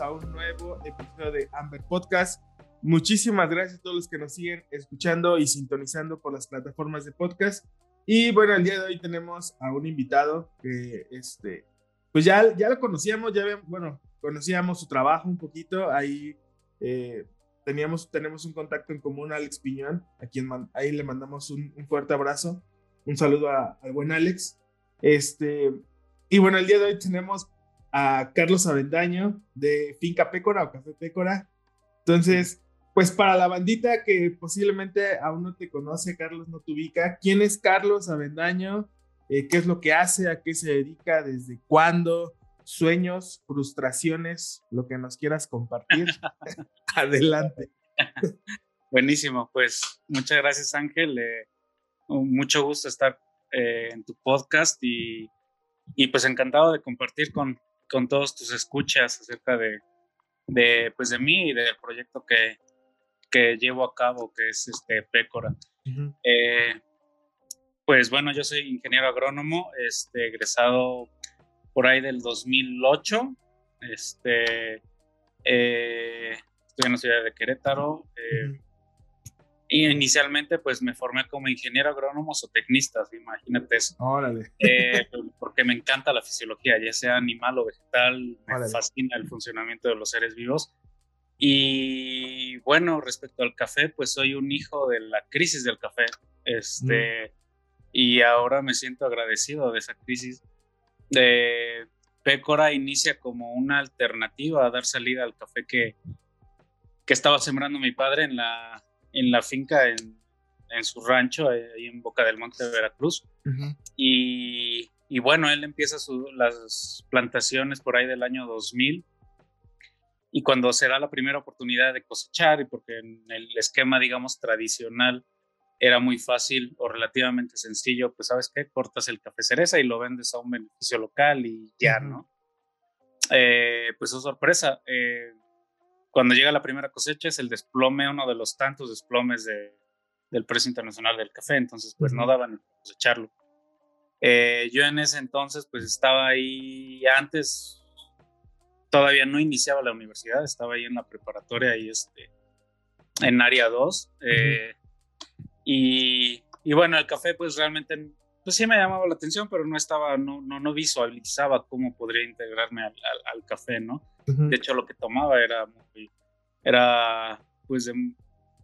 A un nuevo episodio de Amber Podcast. Muchísimas gracias a todos los que nos siguen escuchando y sintonizando por las plataformas de podcast. Y bueno, el día de hoy tenemos a un invitado que, este, pues ya, ya lo conocíamos, ya, bueno, conocíamos su trabajo un poquito. Ahí eh, teníamos, tenemos un contacto en común, Alex Piñón, a quien ahí le mandamos un, fuerte abrazo. Un saludo al buen Alex. Este, y bueno, el día de hoy tenemos a Carlos Avendaño de Finca Pécora o Café Pécora. Entonces, pues para la bandita que posiblemente aún no te conoce, Carlos no te ubica, ¿quién es Carlos Avendaño? Eh, ¿Qué es lo que hace? ¿A qué se dedica? ¿Desde cuándo? ¿Sueños? ¿Frustraciones? Lo que nos quieras compartir. Adelante. Buenísimo, pues muchas gracias Ángel. Eh, mucho gusto estar eh, en tu podcast y, y pues encantado de compartir con, con todos tus escuchas acerca de, de, pues de mí y del proyecto que, que llevo a cabo, que es este Pécora. Eh, pues bueno, yo soy ingeniero agrónomo, este, egresado por ahí del 2008. Este, eh, estoy en la ciudad de Querétaro. Eh, y inicialmente pues me formé como ingeniero agrónomo o tecnista, imagínate eso. Órale. Eh, porque me encanta la fisiología, ya sea animal o vegetal, me fascina el funcionamiento de los seres vivos. Y bueno, respecto al café, pues soy un hijo de la crisis del café. Este, Y ahora me siento agradecido de esa crisis. De Pécora inicia como una alternativa a dar salida al café que, que estaba sembrando mi padre en la, en la finca, en, en su rancho, ahí en Boca del Monte de Veracruz. y, y, bueno, él empieza las plantaciones por ahí del año 2000. Y cuando se da la primera oportunidad de cosechar, y porque en el esquema, digamos, tradicional era muy fácil o relativamente sencillo, pues sabes qué, cortas el café cereza y lo vendes a un beneficio local y ya, ¿no? Eh, pues es oh, sorpresa. Eh, cuando llega la primera cosecha es el desplome, uno de los tantos desplomes de, del precio internacional del café, entonces pues no daban cosecharlo. Eh, yo en ese entonces pues estaba ahí antes, todavía no iniciaba la universidad, estaba ahí en la preparatoria y este, en área 2. Eh, y, y, bueno, el café pues realmente pues sí me llamaba la atención, pero no estaba, no, no, no visualizaba cómo podría integrarme al, al café, ¿no? De hecho, lo que tomaba era muy, era pues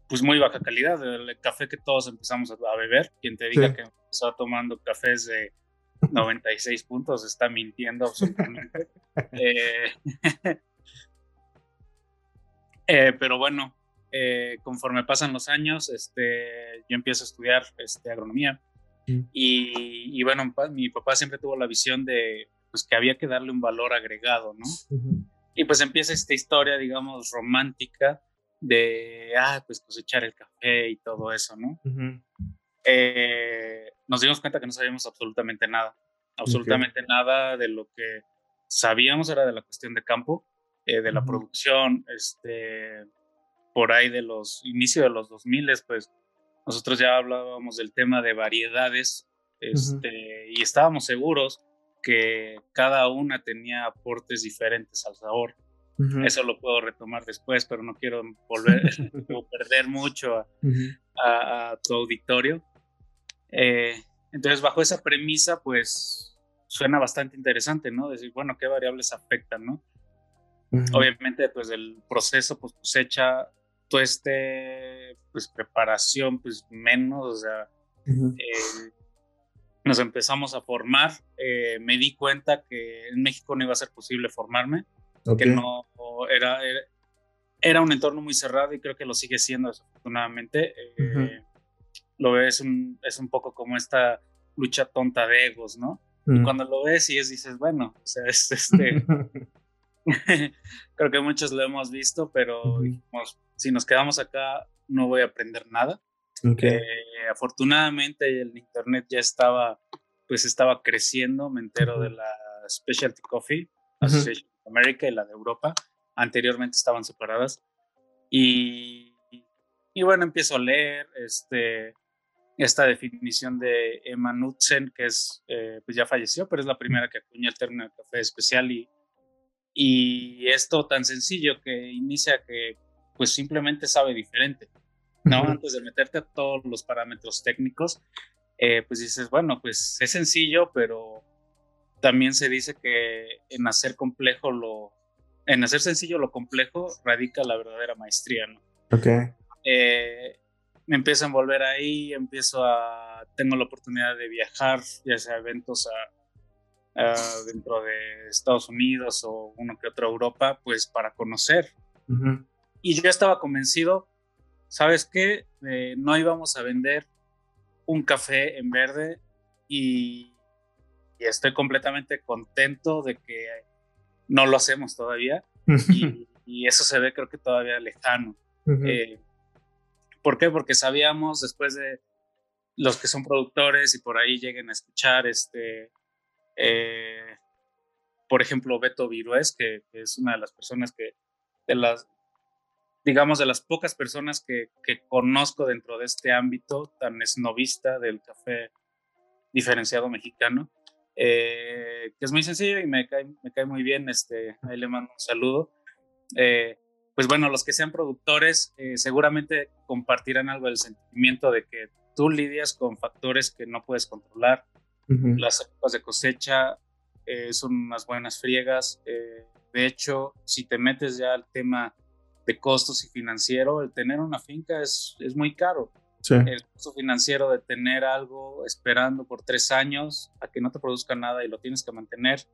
pues muy baja calidad. El café que todos empezamos a, beber, quien te diga que empezó tomando cafés de 96 puntos está mintiendo absolutamente. Eh, eh, pero bueno, eh, conforme pasan los años, este, yo empiezo a estudiar este, agronomía. Y, y, bueno, mi papá siempre tuvo la visión de pues, que había que darle un valor agregado, ¿no? Y pues empieza esta historia, digamos, romántica de, ah, pues cosechar el café y todo eso, ¿no? Eh, nos dimos cuenta que no sabíamos absolutamente nada, absolutamente nada de lo que sabíamos era de la cuestión de campo, eh, de la producción, este, por ahí de los inicios de los 2000, pues nosotros ya hablábamos del tema de variedades, este, y estábamos seguros que cada una tenía aportes diferentes al sabor. Eso lo puedo retomar después, pero no quiero volver o perder mucho a, tu auditorio. Eh, entonces, bajo esa premisa, pues suena bastante interesante, ¿no? Decir, bueno, ¿qué variables afectan, no? Obviamente, pues el proceso, pues cosecha, este pues preparación, pues menos, o sea, nos empezamos a formar. Eh, me di cuenta que en México no iba a ser posible formarme, que no era, era, un entorno muy cerrado y creo que lo sigue siendo desafortunadamente. Eh, lo ves un, es un poco como esta lucha tonta de egos, ¿no? Y cuando lo ves y es, dices, bueno, o sea, es este... creo que muchos lo hemos visto, pero si nos quedamos acá no voy a aprender nada. Eh, afortunadamente el internet ya estaba, pues estaba creciendo, me entero de la Specialty Coffee Association of America y la de Europa, anteriormente estaban separadas. Y, y bueno, empiezo a leer este, esta definición de Emma Knudsen, que es, eh, pues ya falleció, pero es la primera que acuña el término de café especial y, y esto tan sencillo que inicia que pues simplemente sabe diferente, ¿no? Antes de meterte a todos los parámetros técnicos, eh, pues dices, bueno, pues es sencillo, pero también se dice que en hacer complejo lo, en hacer sencillo lo complejo radica la verdadera maestría, ¿no? Ok. Eh, me empiezo a envolver ahí, empiezo a, tengo la oportunidad de viajar, ya sea eventos a, dentro de Estados Unidos o uno que otro Europa, pues para conocer. Y yo estaba convencido, ¿sabes qué? no íbamos a vender un café en verde y, estoy completamente contento de que no lo hacemos todavía y, eso se ve creo que todavía lejano. ¿Por qué? Porque sabíamos después de los que son productores y por ahí lleguen a escuchar, este, eh, por ejemplo, Beto Virués, que, es una de las personas que, de las, digamos, de las pocas personas que, que conozco dentro de este ámbito tan esnovista del café diferenciado mexicano, eh, que es muy sencillo y me cae, me cae muy bien, este, ahí le mando un saludo. Eh, pues bueno, los que sean productores eh, seguramente compartirán algo del sentimiento de que tú lidias con factores que no puedes controlar. Las épocas de cosecha eh, son unas buenas friegas. Eh, de hecho, si te metes ya al tema de costos y financiero, el tener una finca es, es muy caro. El costo financiero de tener algo esperando por tres años a que no te produzca nada y lo tienes que mantener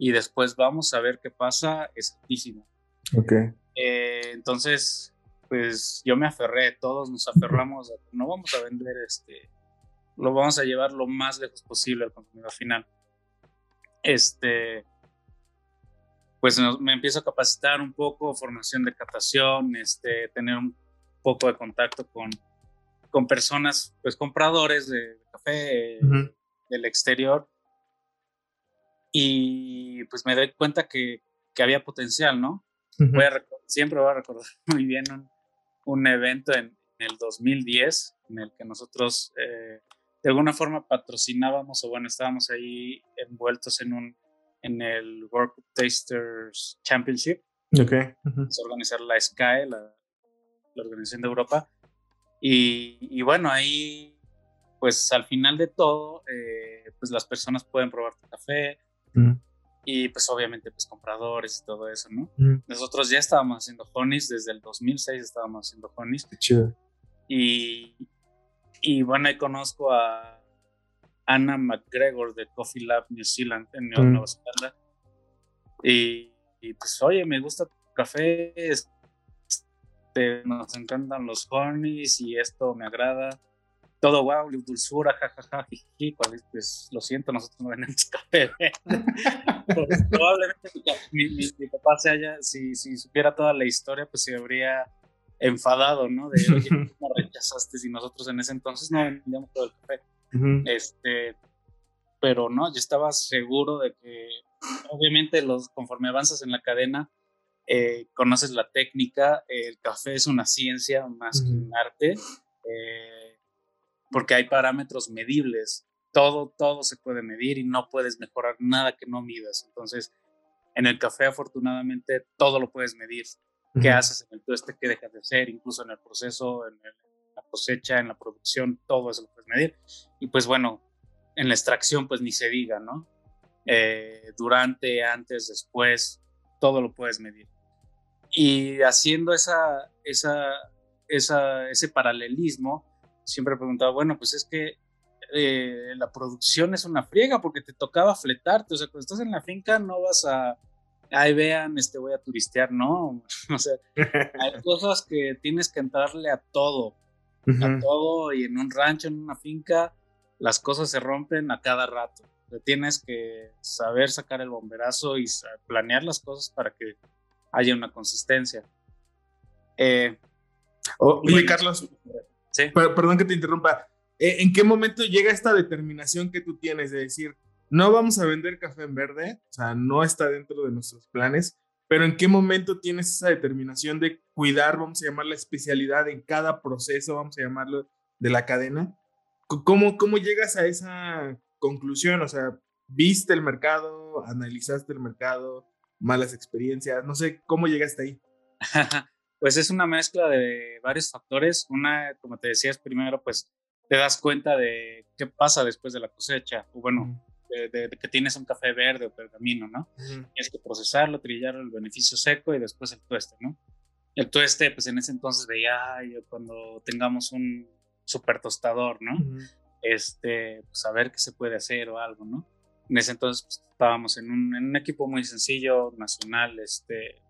y después vamos a ver qué pasa es altísimo. Okay. Eh, entonces, pues yo me aferré, todos nos aferramos, no vamos a vender este, lo vamos a llevar lo más lejos posible al consumidor final. Este, pues me empiezo a capacitar un poco, formación de captación, este, tener un poco de contacto con, con personas, pues compradores de, café del exterior. Y pues me doy cuenta que, que había potencial, ¿no? siempre voy a recordar muy bien un, evento en, el 2010 en el que nosotros eh, de alguna forma patrocinábamos o bueno, estábamos ahí envueltos en un en el World Tasters Championship. Ok. organizar la SKY, la, organización de Europa. Y, bueno, ahí, pues al final de todo, eh, pues las personas pueden probar tu café, y pues obviamente pues compradores y todo eso, ¿no? Nosotros ya estábamos haciendo honeys, desde el 2006 estábamos haciendo honeys. Qué chido. Y, y bueno, ahí conozco a Anna McGregor de Coffee Lab New Zealand, en Nueva Zelanda. Y, y, pues oye, me gusta tu café, este, nos encantan los honeys y esto me agrada todo wow, dulzura, jajaja, jiji, pues lo siento, nosotros no vendemos café. pues, probablemente mi, mi, papá se haya, si, si supiera toda la historia, pues se habría enfadado, ¿no? De, oye, ¿cómo rechazaste si nosotros en ese entonces no vendíamos todo el café? Este, pero no, yo estaba seguro de que, obviamente, los, conforme avanzas en la cadena, eh, conoces la técnica, el café es una ciencia más que un arte. Eh, porque hay parámetros medibles. Todo, todo se puede medir y no puedes mejorar nada que no midas. Entonces, en el café, afortunadamente, todo lo puedes medir. ¿Qué haces en el tueste? ¿Qué dejas de hacer? Incluso en el proceso, en, la cosecha, en la producción, todo eso lo puedes medir. Y pues bueno, en la extracción, pues ni se diga, ¿no? Eh, durante, antes, después, todo lo puedes medir. Y haciendo esa, esa, esa, ese paralelismo, siempre he preguntado, bueno, pues es que eh, la producción es una friega porque te tocaba fletarte, o sea, cuando estás en la finca no vas a, ay, vean, este, voy a turistear, no, o sea, hay cosas que tienes que entrarle a todo, a todo, y en un rancho, en una finca, las cosas se rompen a cada rato. tienes que saber sacar el bomberazo y planear las cosas para que haya una consistencia. Eh, oye, Carlos, perdón que te interrumpa. Eh, ¿En qué momento llega esta determinación que tú tienes de decir, no vamos a vender café en verde? O sea, no está dentro de nuestros planes, pero ¿en qué momento tienes esa determinación de cuidar, vamos a llamar la especialidad en cada proceso, vamos a llamarlo, de la cadena? ¿Cómo, cómo llegas a esa conclusión? O sea, ¿viste el mercado? ¿Analizaste el mercado? ¿Malas experiencias? No sé, ¿cómo llegaste ahí? pues es una mezcla de varios factores. Una, como te decías primero, pues te das cuenta de qué pasa después de la cosecha. O bueno, de, que tienes un café verde o pergamino, ¿no? Tienes que procesarlo, trillarlo, el beneficio seco y después el tueste, ¿no? El tueste, pues en ese entonces veía, ay, cuando tengamos un super tostador, ¿no? Este, pues a ver qué se puede hacer o algo, ¿no? En ese entonces pues, estábamos en un, en un, equipo muy sencillo, nacional, este,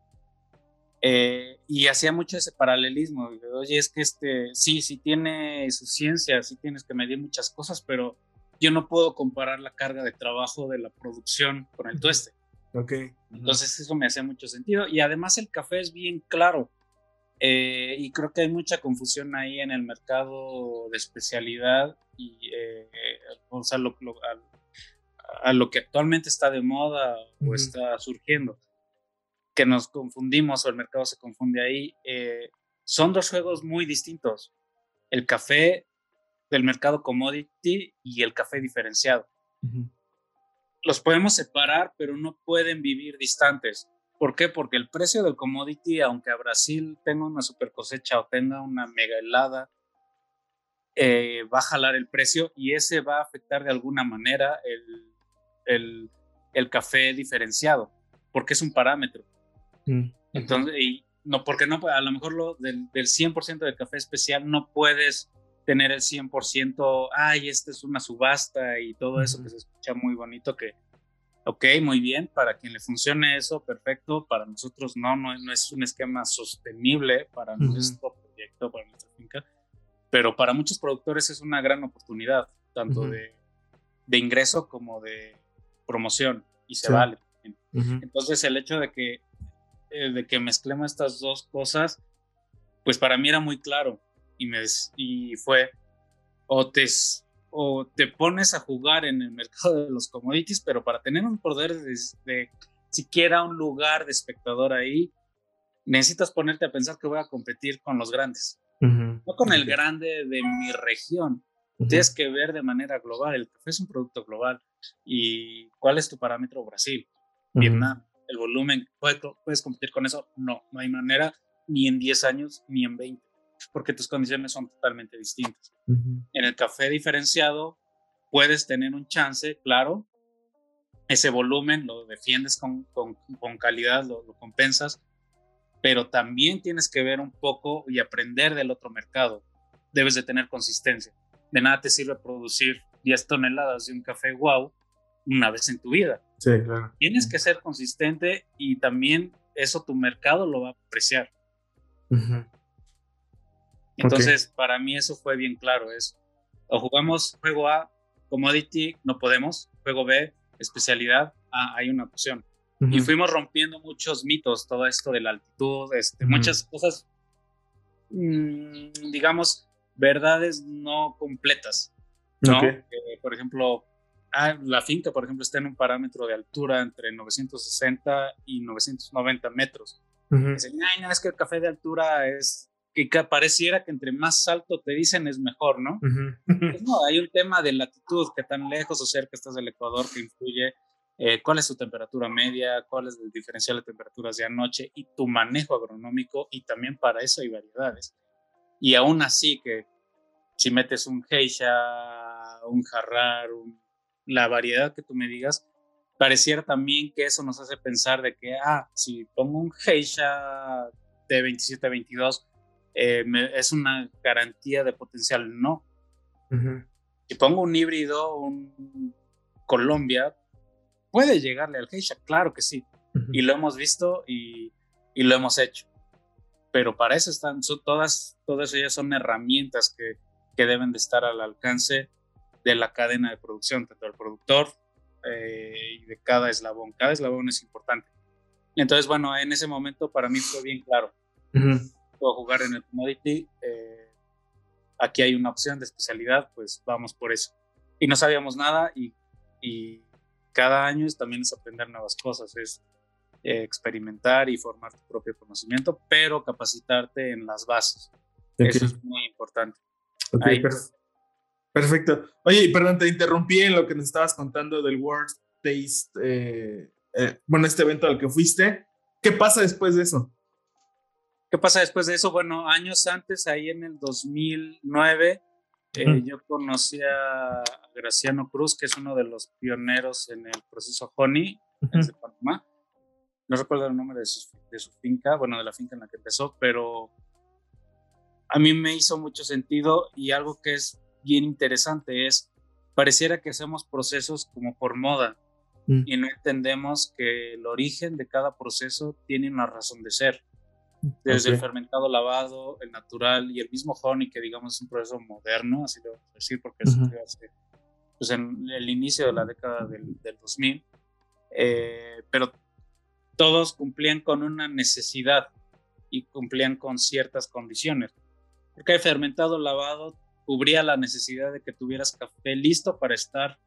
eh, y hacía mucho ese paralelismo. Oye, es que este, sí, sí tiene su ciencia, sí tienes que medir muchas cosas, pero yo no puedo comparar la carga de trabajo de la producción con el tueste. Ok. Entonces eso me hace mucho sentido. Y además el café es bien claro. Eh, y creo que hay mucha confusión ahí en el mercado de especialidad y eh, o sea, lo, a, lo que actualmente está de moda o está surgiendo, que nos confundimos o el mercado se confunde ahí. Eh, son dos juegos muy distintos. El café del mercado commodity y el café diferenciado. Los podemos separar, pero no pueden vivir distantes. ¿Por qué? Porque el precio del commodity, aunque a Brasil tenga una super cosecha o tenga una mega helada, eh, va a jalar el precio y ese va a afectar de alguna manera el, el, café diferenciado, porque es un parámetro. Mm, Entonces, y no, porque no, a lo mejor lo, del, del 100% de café especial no puedes tener el 100%, ay, esta es una subasta y todo eso que se escucha muy bonito, que, ok, muy bien, para quien le funcione eso, perfecto, para nosotros no, no, no es un esquema sostenible para nuestro proyecto, para nuestra finca, pero para muchos productores es una gran oportunidad, tanto de, de, ingreso como de promoción, y se vale. Entonces el hecho de que, eh, de que mezclemos estas dos cosas, pues para mí era muy claro y, me, y fue, o te, o te pones a jugar en el mercado de los commodities, pero para tener un poder de, siquiera un lugar de espectador ahí, necesitas ponerte a pensar que voy a competir con los grandes, no con el grande de mi región. Tienes que ver de manera global. El café es un producto global. ¿Y cuál es tu parámetro? Brasil, Vietnam, el volumen. ¿Puedes competir con eso? No, no hay manera, ni en 10 años, ni en 20 porque tus condiciones son totalmente distintas. En el café diferenciado puedes tener un chance, claro, ese volumen lo defiendes con, con, calidad, lo, compensas, pero también tienes que ver un poco y aprender del otro mercado. Debes de tener consistencia. De nada te sirve producir 10 toneladas de un café wow una vez en tu vida. Sí, claro. Tienes que ser consistente y también eso tu mercado lo va a apreciar. Entonces, para mí eso fue bien claro, es o jugamos juego A, commodity, no podemos, juego B, especialidad, ah, hay una opción. Y fuimos rompiendo muchos mitos, todo esto de la altitud, este, muchas cosas, mm, digamos, verdades no completas. ¿no? por ejemplo, ah, la finca, por ejemplo, está en un parámetro de altura entre 960 y 990 metros. Dicen, Ay, no, es que el café de altura es que pareciera que entre más alto te dicen es mejor, ¿no? Pues no, hay un tema de latitud, que tan lejos o cerca estás del Ecuador que influye eh, cuál es su temperatura media, cuál es el diferencial de temperaturas de anoche y tu manejo agronómico y también para eso hay variedades. Y aún así que si metes un geisha, un jarrar, la variedad que tú me digas, pareciera también que eso nos hace pensar de que, ah, si pongo un geisha de 27 a 22, eh, es una garantía de potencial. No. Si pongo un híbrido, un Colombia, puede llegarle al Geisha, claro que sí. Y lo hemos visto y, y, lo hemos hecho. Pero para eso están, son todas, todas ellas son herramientas que, que deben de estar al alcance de la cadena de producción, tanto el productor eh, y de cada eslabón. Cada eslabón es importante. Entonces, bueno, en ese momento para mí fue bien claro. Puedo jugar en el commodity. Eh, aquí hay una opción de especialidad, pues vamos por eso. Y no sabíamos nada y, y cada año es, también es aprender nuevas cosas, es eh, experimentar y formar tu propio conocimiento, pero capacitarte en las bases. Eso es muy importante. perfecto. Oye, perdón, te interrumpí en lo que nos estabas contando del World Taste, eh, eh, bueno, este evento al que fuiste. ¿Qué pasa después de eso? ¿Qué pasa después de eso? Bueno, años antes, ahí en el 2009, yo conocí a Graciano Cruz, que es uno de los pioneros en el proceso Honey, en Panamá. No recuerdo el nombre de su, de su finca, bueno, de la finca en la que empezó, pero a mí me hizo mucho sentido y algo que es bien interesante es, pareciera que hacemos procesos como por moda mm. y no entendemos que el origen de cada proceso tiene una razón de ser. Desde el fermentado lavado, el natural y el mismo honey, que digamos es un proceso moderno, así lo voy a decir, porque es pues, en el inicio de la década del, del 2000, eh, pero todos cumplían con una necesidad y cumplían con ciertas condiciones. Porque el fermentado lavado cubría la necesidad de que tuvieras café listo para estar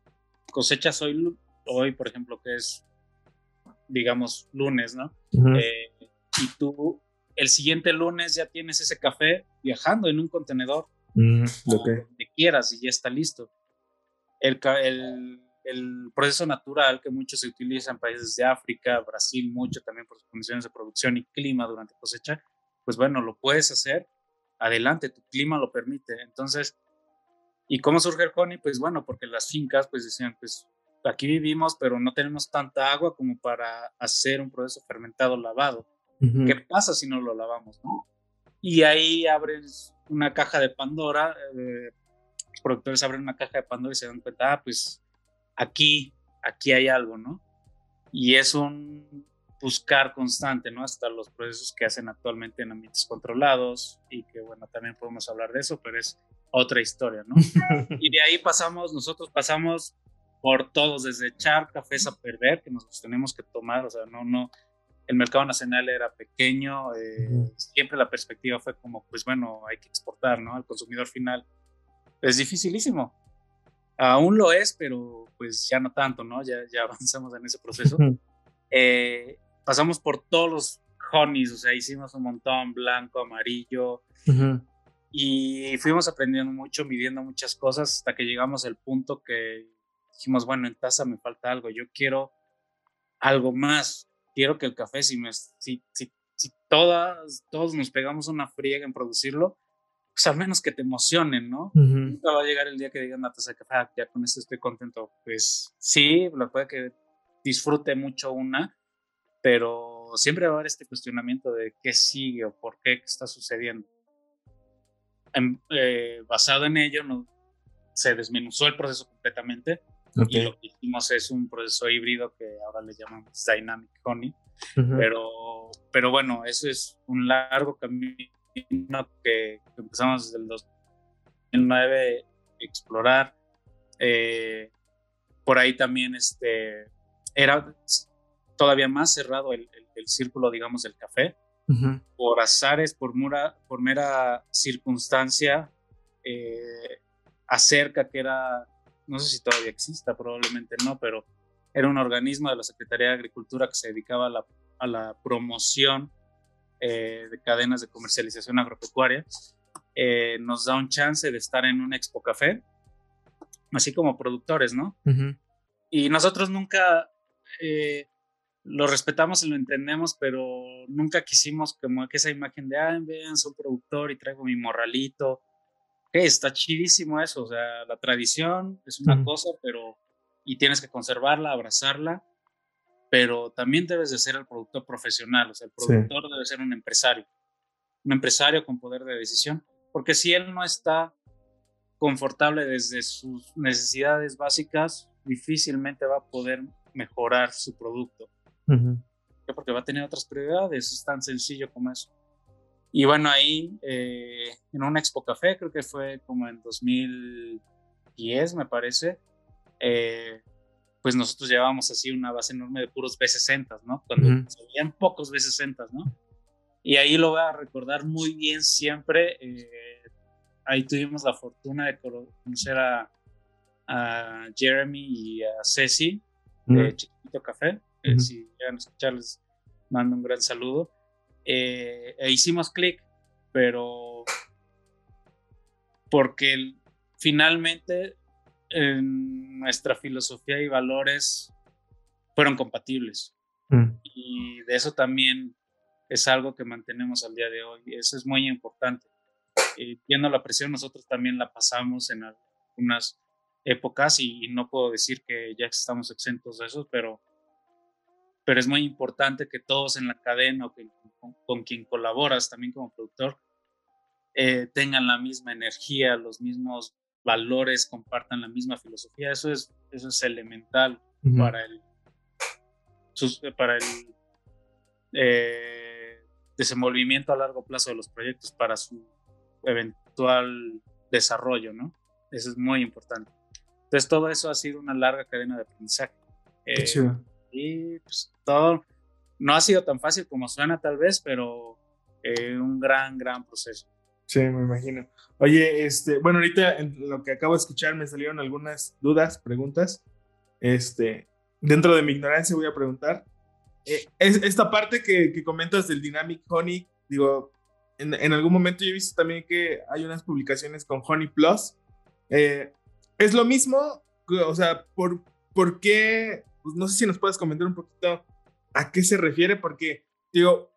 cosechas hoy, hoy por ejemplo, que es, digamos, lunes, ¿no? Eh, y tú el siguiente lunes ya tienes ese café viajando en un contenedor, lo que quieras y ya está listo. El, el, el, proceso natural que muchos se utiliza en países de África, Brasil mucho también por sus condiciones de producción y clima durante cosecha, pues bueno, lo puedes hacer adelante, tu clima lo permite. Entonces, ¿y cómo surge el honey? Pues bueno, porque las fincas pues decían, pues aquí vivimos, pero no tenemos tanta agua como para hacer un proceso fermentado lavado. ¿Qué pasa si no lo lavamos? Y ahí abres una caja de Pandora, eh, los productores abren una caja de Pandora y se dan cuenta, ah, pues aquí, aquí hay algo, ¿no? Y es un buscar constante, ¿no? Hasta los procesos que hacen actualmente en ambientes controlados y que, bueno, también podemos hablar de eso, pero es otra historia, ¿no? y de ahí pasamos, nosotros pasamos por todos, desde echar cafés a perder, que nos tenemos que tomar, o sea, no, no, el mercado nacional era pequeño, eh, siempre la perspectiva fue como, pues bueno, hay que exportar, ¿no? Al consumidor final. Es dificilísimo. Aún lo es, pero pues ya no tanto, ¿no? Ya, ya avanzamos en ese proceso. eh, pasamos por todos los honeys, o sea, hicimos un montón, blanco, amarillo, y fuimos aprendiendo mucho, midiendo muchas cosas, hasta que llegamos al punto que dijimos, bueno, en taza me falta algo, yo quiero algo más, quiero que el café, si, me, si, si, si todas, todos nos pegamos una friega en producirlo, pues al menos que te emocionen, ¿no? Nunca va a llegar el día que digan una taza de café, ah, ya con eso estoy contento. Pues sí, lo puede que disfrute mucho una, pero siempre va a haber este cuestionamiento de qué sigue o por qué, está sucediendo. Eh, basado en ello, no, se desmenuzó el proceso completamente y lo que hicimos es un proceso híbrido que ahora le llamamos Dynamic Honey, pero, pero bueno, eso es un largo camino que, empezamos desde el 2009 a explorar. Eh, por ahí también este, era todavía más cerrado el, círculo, digamos, del café. Por azares, por, mura, por mera circunstancia, eh, acerca que era, no sé si todavía exista, probablemente no, pero era un organismo de la Secretaría de Agricultura que se dedicaba a la, promoción eh, de cadenas de comercialización agropecuaria. Eh, nos da un chance de estar en un Expo Café, así como productores, ¿no? Y nosotros nunca lo respetamos y lo entendemos, pero nunca quisimos como que esa imagen de, ah, vean, soy productor y traigo mi morralito. Está chidísimo eso, o sea, la tradición es una cosa, pero, y tienes que conservarla, abrazarla, pero también debes de ser el productor profesional, o sea, el productor debe ser un empresario, un empresario con poder de decisión, porque si él no está confortable desde sus necesidades básicas, difícilmente va a poder mejorar su producto. Porque va a tener otras prioridades, es tan sencillo como eso. Y bueno, ahí eh, en un Expo Café, creo que fue como en 2010, me parece, eh, pues nosotros llevábamos así una base enorme de puros B60, ¿no? Cuando uh pocos B60, ¿no? Y ahí lo voy a recordar muy bien siempre. Eh, ahí tuvimos la fortuna de conocer a, Jeremy y a Ceci de Chiquito Café. Eh, si llegan a escucharles, mando un gran saludo. Eh, e hicimos clic, pero porque finalmente en nuestra filosofía y valores fueron compatibles. Mm. Y de eso también es algo que mantenemos al día de hoy. Eso es muy importante. Viendo la presión, nosotros también la pasamos en algunas épocas y, no puedo decir que ya estamos exentos de eso, pero, pero es muy importante que todos en la cadena o con, quien colaboras también como productor eh, tengan la misma energía, los mismos valores, compartan la misma filosofía. Eso es, eso es elemental para el, para el eh, desenvolvimiento a largo plazo de los proyectos, para su eventual desarrollo, ¿no? Eso es muy importante. Entonces todo eso ha sido una larga cadena de aprendizaje. Eh, y pues todo no ha sido tan fácil como suena tal vez, pero eh, un gran, gran proceso. Sí, me imagino. Oye, este, bueno, ahorita en lo que acabo de escuchar me salieron algunas dudas, preguntas. Este, dentro de mi ignorancia voy a preguntar. Eh, es, esta parte que, que, comentas del Dynamic Honey, digo, en, en, algún momento yo he visto también que hay unas publicaciones con Honey Plus. Eh, ¿Es lo mismo? O sea, ¿por, por qué? Pues no sé si nos puedes comentar un poquito a qué se refiere, porque, digo,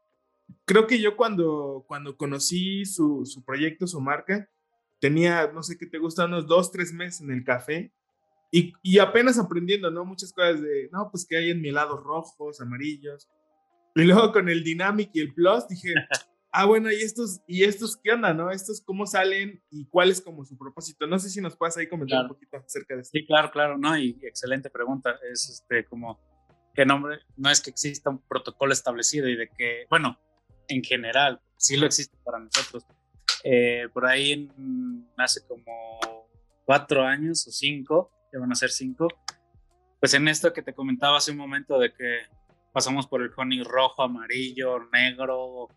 creo que yo cuando, cuando conocí su, su proyecto, su marca, tenía, no sé qué te gusta, unos dos, tres meses en el café y, y, apenas aprendiendo, ¿no? Muchas cosas de, no, pues que hay en mi lado rojos, amarillos. Y luego con el Dynamic y el Plus dije, ah, bueno, ¿y estos, ¿y estos qué onda, no? ¿Estos cómo salen y cuál es como su propósito? No sé si nos puedes ahí comentar un poquito acerca de esto. Sí, claro, claro, no, y excelente pregunta. Es este, como, ¿qué nombre? No es que exista un protocolo establecido y de que, bueno, en general, sí lo existe para nosotros. Eh, por ahí hace como cuatro años o cinco, ya van a ser cinco, pues en esto que te comentaba hace un momento de que pasamos por el honey rojo, amarillo, negro,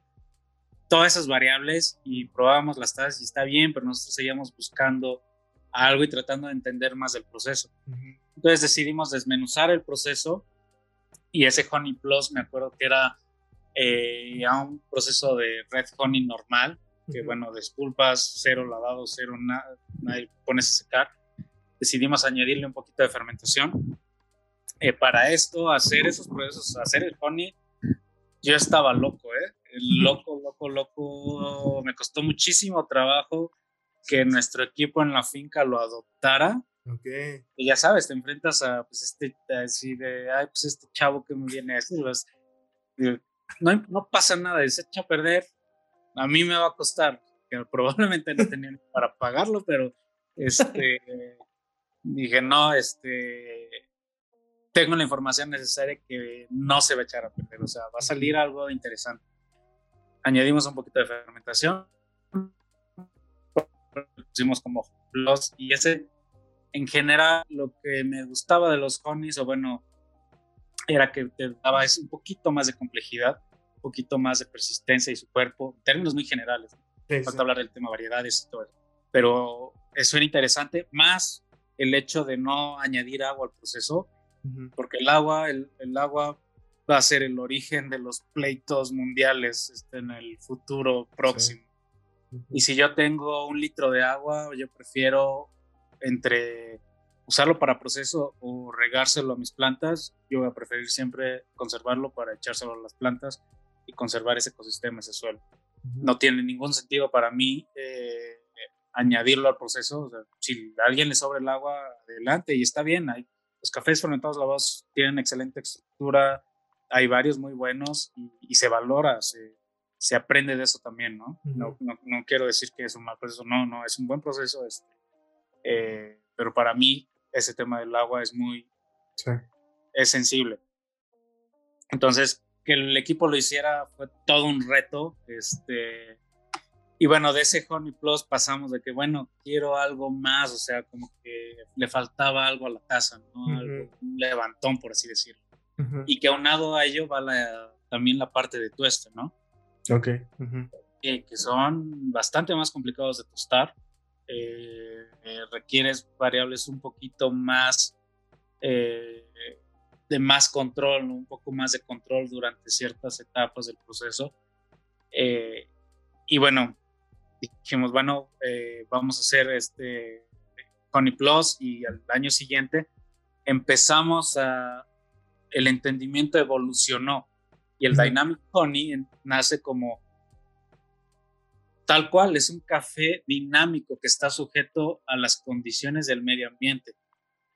todas esas variables y probábamos las tasas y está bien, pero nosotros seguíamos buscando algo y tratando de entender más del proceso. Entonces decidimos desmenuzar el proceso y ese Honey Plus me acuerdo que era eh, a un proceso de red honey normal, que bueno, disculpas, cero lavado, cero nada, pones a secar. Decidimos añadirle un poquito de fermentación. Eh, para esto, hacer esos procesos, hacer el honey, yo estaba loco, ¿eh? Loco, loco, loco. Me costó muchísimo trabajo que nuestro equipo en la finca lo adoptara. Okay. Y ya sabes, te enfrentas a pues este, así de, ay, pues este chavo que me viene a decir, pues, no, no pasa nada, se echa a perder, a mí me va a costar, que probablemente no tenían para pagarlo, pero este, dije, no, este, tengo la información necesaria que no se va a echar a perder, o sea, va a salir algo interesante. Añadimos un poquito de fermentación, pusimos como los, y ese, en general, lo que me gustaba de los honeys, o bueno, era que te daba un poquito más de complejidad, un poquito más de persistencia y su cuerpo, en términos muy generales. Sí, Falta hablar del tema variedades y todo eso. Pero eso era interesante, más el hecho de no añadir agua al proceso, porque el agua, el, el, agua va a ser el origen de los pleitos mundiales este, en el futuro próximo. Y si yo tengo un litro de agua, yo prefiero entre usarlo para proceso o regárselo a mis plantas, yo voy a preferir siempre conservarlo para echárselo a las plantas y conservar ese ecosistema, ese suelo. No tiene ningún sentido para mí eh, añadirlo al proceso. si a alguien le sobra el agua, adelante y está bien. Hay, los cafés fermentados lavados tienen excelente estructura, hay varios muy buenos y, se valora, se, se, aprende de eso también, ¿no? ¿no? ¿no? quiero decir que es un mal proceso, no, no, es un buen proceso, este, eh, pero para mí ese tema del agua es muy es sensible. Entonces, que el equipo lo hiciera fue todo un reto. Este, y bueno, de ese Honey Plus pasamos de que, bueno, quiero algo más, o sea, como que le faltaba algo a la taza, ¿no? un levantón, por así decirlo. Y que aunado a ello va la, también la parte de tueste, ¿no? Ok. que son bastante más complicados de tostar. Eh, eh, requieres variables un poquito más eh, de más control, un poco más de control durante ciertas etapas del proceso. y bueno, dijimos, bueno, vamos a hacer este Honey Plus y al año siguiente empezamos a, el entendimiento evolucionó y el Dynamic Honey nace como tal cual, es un café dinámico que está sujeto a las condiciones del medio ambiente.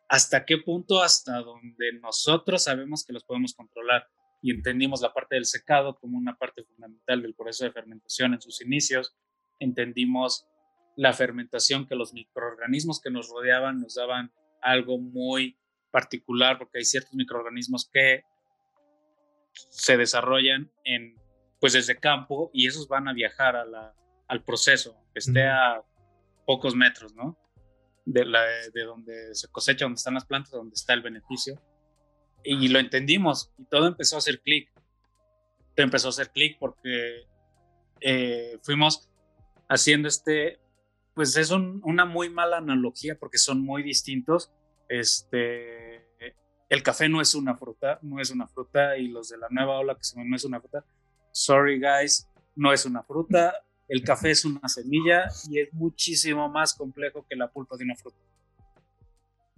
¿Hasta qué punto? Hasta donde nosotros sabemos que los podemos controlar y entendimos la parte del secado como una parte fundamental del proceso de fermentación en sus inicios. Entendimos la fermentación que los microorganismos que nos rodeaban nos daban algo muy particular porque hay ciertos microorganismos que se desarrollan en pues desde campo y esos van a viajar a la, al proceso, que esté a pocos metros, ¿no? De, la, de donde se cosecha, donde están las plantas, donde está el beneficio. Y lo entendimos y todo empezó a hacer clic. Empezó a hacer clic porque eh, fuimos haciendo este, pues es una muy mala analogía porque son muy distintos. Este, el café no es una fruta, no es una fruta y los de la nueva ola que se no es una fruta. Sorry guys, no es una fruta. El café es una semilla y es muchísimo más complejo que la pulpa de una fruta.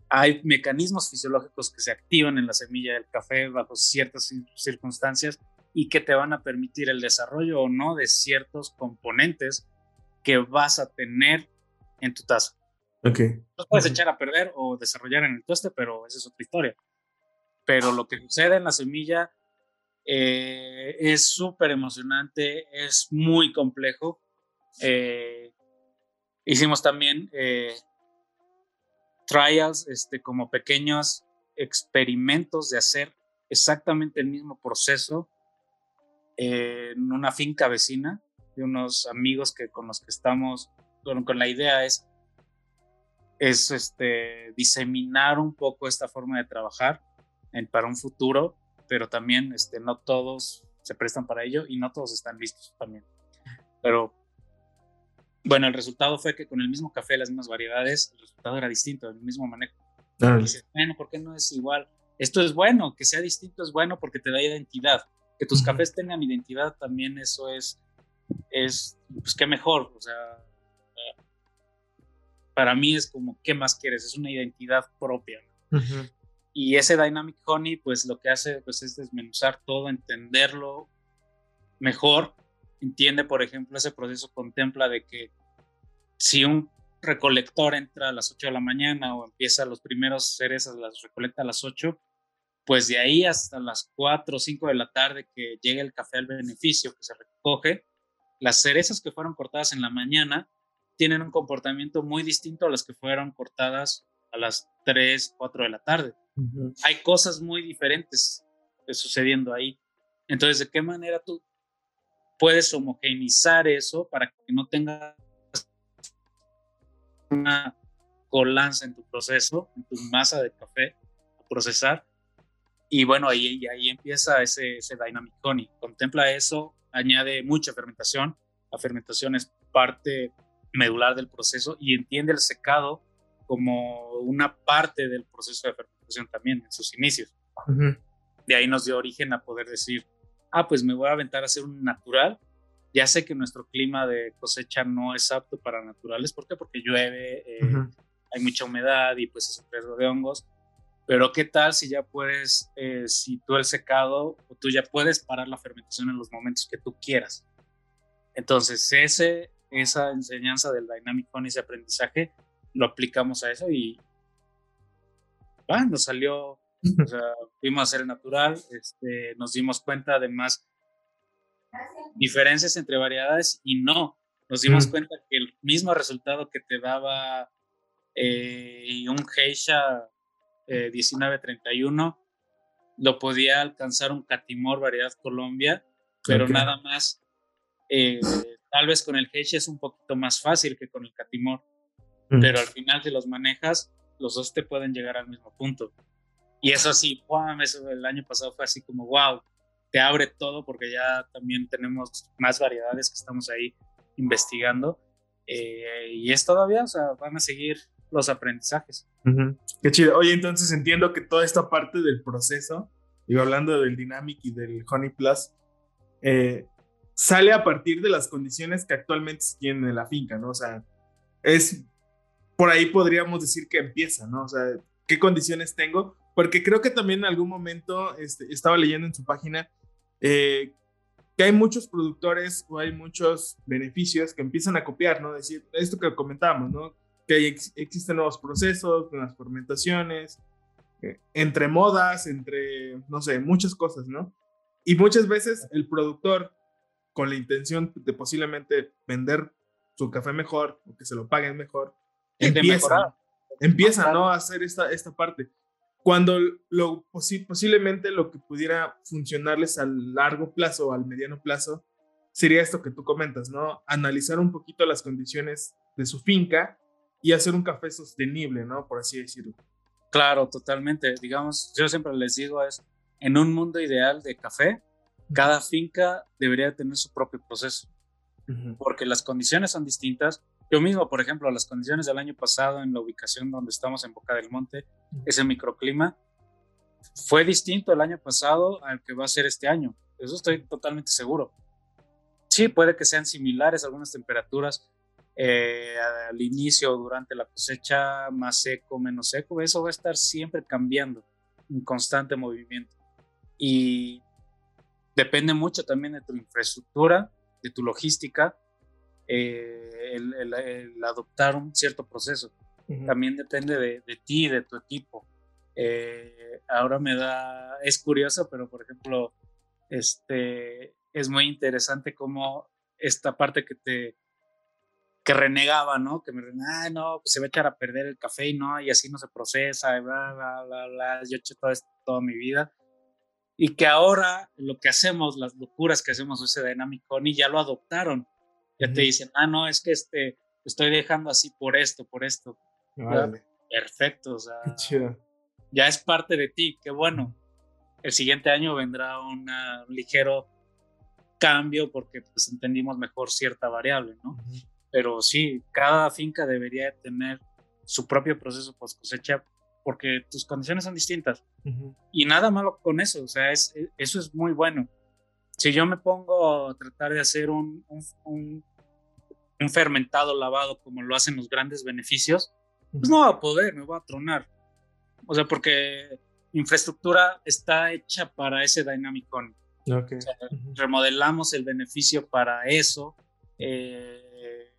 Hay mecanismos fisiológicos que se activan en la semilla del café bajo ciertas circunstancias y que te van a permitir el desarrollo o no de ciertos componentes que vas a tener en tu taza. Ok. Los puedes echar a perder o desarrollar en el toste, pero esa es otra historia pero lo que sucede en la semilla eh, es súper emocionante, es muy complejo. Eh, hicimos también eh, trials, este, como pequeños experimentos de hacer exactamente el mismo proceso en una finca vecina de unos amigos que con los que estamos, con, con la idea es, es este, diseminar un poco esta forma de trabajar para un futuro, pero también este, no todos se prestan para ello y no todos están listos también. Pero bueno, el resultado fue que con el mismo café, las mismas variedades, el resultado era distinto, el mismo manejo. Y dices, bueno, ¿por qué no es igual? Esto es bueno, que sea distinto es bueno porque te da identidad. Que tus cafés tengan identidad también, eso es, es, pues qué mejor. O sea, para mí es como, ¿qué más quieres? Es una identidad propia. Y ese Dynamic Honey, pues lo que hace pues, es desmenuzar todo, entenderlo mejor. Entiende, por ejemplo, ese proceso contempla de que si un recolector entra a las 8 de la mañana o empieza los primeros cerezas, las recolecta a las 8, pues de ahí hasta las 4 o 5 de la tarde que llegue el café al beneficio que se recoge, las cerezas que fueron cortadas en la mañana tienen un comportamiento muy distinto a las que fueron cortadas a las 3, 4 de la tarde. Hay cosas muy diferentes sucediendo ahí. Entonces, ¿de qué manera tú puedes homogeneizar eso para que no tengas una colanza en tu proceso, en tu masa de café a procesar? Y bueno, ahí, ahí empieza ese, ese Dynamic Honey. Contempla eso, añade mucha fermentación. La fermentación es parte medular del proceso y entiende el secado como una parte del proceso de fermentación también en sus inicios. De ahí nos dio origen a poder decir, ah, pues me voy a aventar a hacer un natural. Ya sé que nuestro clima de cosecha no es apto para naturales. ¿Por qué? Porque llueve, eh, hay mucha humedad y pues es un riesgo de hongos. Pero ¿qué tal si ya puedes, eh, si tú el secado, o tú ya puedes parar la fermentación en los momentos que tú quieras? Entonces, ese, esa enseñanza del Dynamic Con, ese aprendizaje, lo aplicamos a eso y ah, nos salió, o sea, fuimos a hacer el natural, este, nos dimos cuenta de más diferencias entre variedades y no, nos dimos cuenta que el mismo resultado que te daba eh, un Geisha 1931 eh, lo podía alcanzar un Catimor variedad Colombia, pero nada más eh, Tal vez con el Heishi es un poquito más fácil que con el Catimor, mm. pero al final si los manejas, los dos te pueden llegar al mismo punto. Y eso sí, wow, eso el año pasado fue así como, wow, te abre todo porque ya también tenemos más variedades que estamos ahí investigando. Eh, y es todavía, o sea, van a seguir los aprendizajes. Qué chido. Oye, entonces entiendo que toda esta parte del proceso, digo, hablando del Dynamic y del Honey Plus, eh, sale a partir de las condiciones que actualmente se tienen en la finca, ¿no? O sea, es por ahí podríamos decir que empieza, ¿no? O sea, ¿qué condiciones tengo? Porque creo que también en algún momento este, estaba leyendo en su página eh, que hay muchos productores o hay muchos beneficios que empiezan a copiar, ¿no? Decir, esto que comentábamos, ¿no? Que existen nuevos procesos, nuevas fermentaciones, eh, entre modas, entre, no sé, muchas cosas, ¿no? Y muchas veces el productor, con la intención de posiblemente vender su café mejor o que se lo paguen mejor, empieza, empieza ¿no? a hacer esta, esta parte. Cuando lo, posiblemente lo que pudiera funcionarles a largo plazo o al mediano plazo sería esto que tú comentas, ¿no? Analizar un poquito las condiciones de su finca y hacer un café sostenible, ¿no? Por así decirlo. Claro, totalmente. Digamos, yo siempre les digo es, en un mundo ideal de café, cada finca debería tener su propio proceso, porque las condiciones son distintas yo mismo, por ejemplo, las condiciones del año pasado en la ubicación donde estamos en Boca del Monte, ese microclima, fue distinto el año pasado al que va a ser este año. Eso estoy totalmente seguro. Sí, puede que sean similares algunas temperaturas eh, al inicio, durante la cosecha, más seco, menos seco. Eso va a estar siempre cambiando, en constante movimiento. Y depende mucho también de tu infraestructura, de tu logística eh, el, adoptar un cierto proceso. También depende de, de, ti, de tu equipo. Eh, ahora me da, es curioso, pero por ejemplo, este, es muy interesante cómo esta parte que te, que renegaba, ¿no? Que me renegaba, no, pues se va a echar a perder el café y no, y así no se procesa, y bla, bla, bla, bla. Yo he hecho todo esto toda mi vida. Y que ahora lo que hacemos, las locuras que hacemos ese Dynamic Honey, ya lo adoptaron ya te dicen, ah, no, es que este, estoy dejando así por esto, por esto. Perfecto, o sea, ya es parte de ti, qué bueno. El siguiente año vendrá un ligero cambio porque pues entendimos mejor cierta variable, ¿no? Pero sí, cada finca debería tener su propio proceso post cosecha porque tus condiciones son distintas. Y nada malo con eso, o sea, es, eso es muy bueno si yo me pongo a tratar de hacer un, un, un, fermentado lavado como lo hacen los grandes beneficios, pues no va a poder, me va a tronar. O sea, porque infraestructura está hecha para ese Dynamic Remodelamos el beneficio para eso, eh,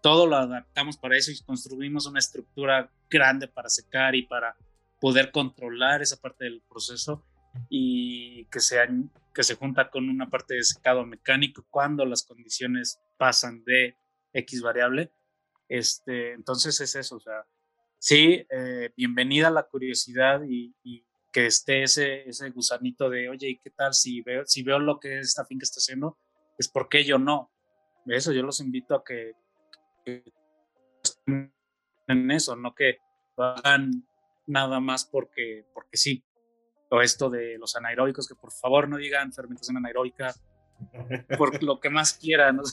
todo lo adaptamos para eso y construimos una estructura grande para secar y para poder controlar esa parte del proceso y que se, que se junta con una parte de secado mecánico cuando las condiciones pasan de X variable. Este, entonces es eso, o sea, sí, eh, bienvenida la curiosidad y, que esté ese, ese gusanito de, oye, ¿y qué tal si veo, si veo lo que esta finca está haciendo? Es porque yo no. Eso yo los invito a que, que en eso, no que hagan nada más porque, porque sí o esto de los anaeróbicos, que por favor no digan fermentación anaeróbica, por lo que más quieran.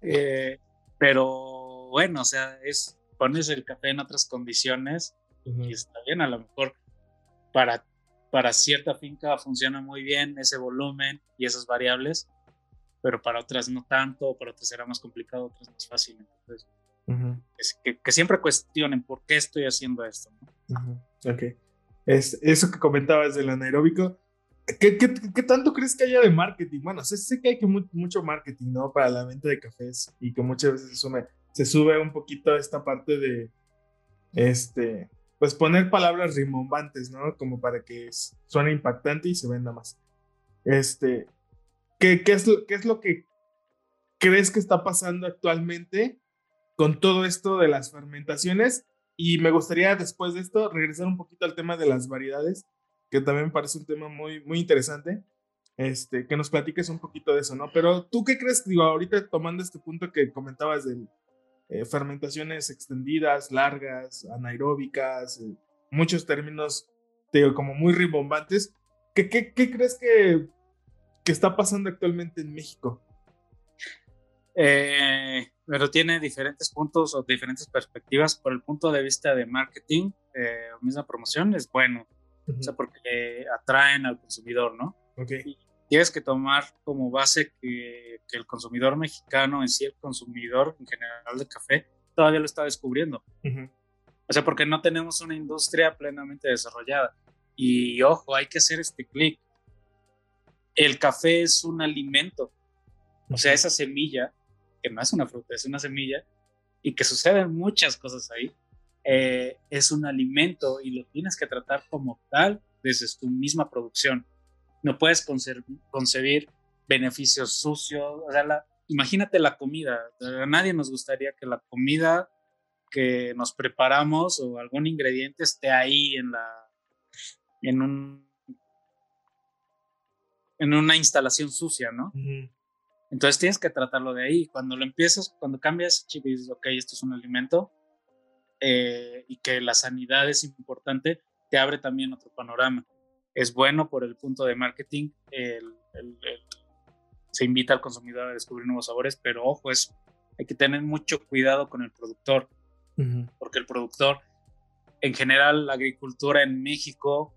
Eh, pero bueno, o sea, es pones el café en otras condiciones y está bien, a lo mejor para, para cierta finca funciona muy bien ese volumen y esas variables, pero para otras no tanto, para otras será más complicado, otras más fácil. Entonces, que, siempre cuestionen por qué estoy haciendo esto. Ok. Es, eso que comentabas del anaeróbico, ¿qué, ¿qué, qué, tanto crees que haya de marketing? Bueno, sé, sé que hay que mucho marketing, ¿no? Para la venta de cafés y que muchas veces se sube, se sube un poquito esta parte de, este, pues poner palabras rimbombantes, ¿no? Como para que suene impactante y se venda más. Este, ¿qué, qué, es, ¿qué es lo que crees que está pasando actualmente con todo esto de las fermentaciones. Y me gustaría después de esto regresar un poquito al tema de las variedades, que también parece un tema muy, muy interesante. este, que nos platiques un poquito de eso, ¿no? Pero tú qué crees, digo, ahorita tomando este punto que comentabas de eh, fermentaciones extendidas, largas, anaeróbicas, eh, muchos términos, digo, como muy rimbombantes, ¿qué, qué, qué crees que, que, está pasando actualmente en México? Eh, pero tiene diferentes puntos o diferentes perspectivas. Por el punto de vista de marketing o misma promoción, es bueno. O sea, porque atraen al consumidor, ¿no? Okay. tienes que tomar como base que, que, el consumidor mexicano, en sí el consumidor en general de café, todavía lo está descubriendo. O sea, porque no tenemos una industria plenamente desarrollada. Y ojo, hay que hacer este clic. El café es un alimento. O sea, esa semilla, que no es una fruta, es una semilla, y que suceden muchas cosas ahí, eh, es un alimento y lo tienes que tratar como tal desde tu misma producción no puedes concebir beneficios sucios. Imagínate la comida. A nadie nos gustaría que la comida que nos preparamos o algún ingrediente esté ahí en la en un en una instalación sucia, ¿no? Entonces tienes que tratarlo de ahí. Cuando lo empiezas, cuando cambias chip y dices, ok, esto es un alimento eh, y que la sanidad es importante, te abre también otro panorama. Es bueno por el punto de marketing, se invita al consumidor a descubrir nuevos sabores, pero ojo, es, hay que tener mucho cuidado con el productor, porque el productor, en general, la agricultura en México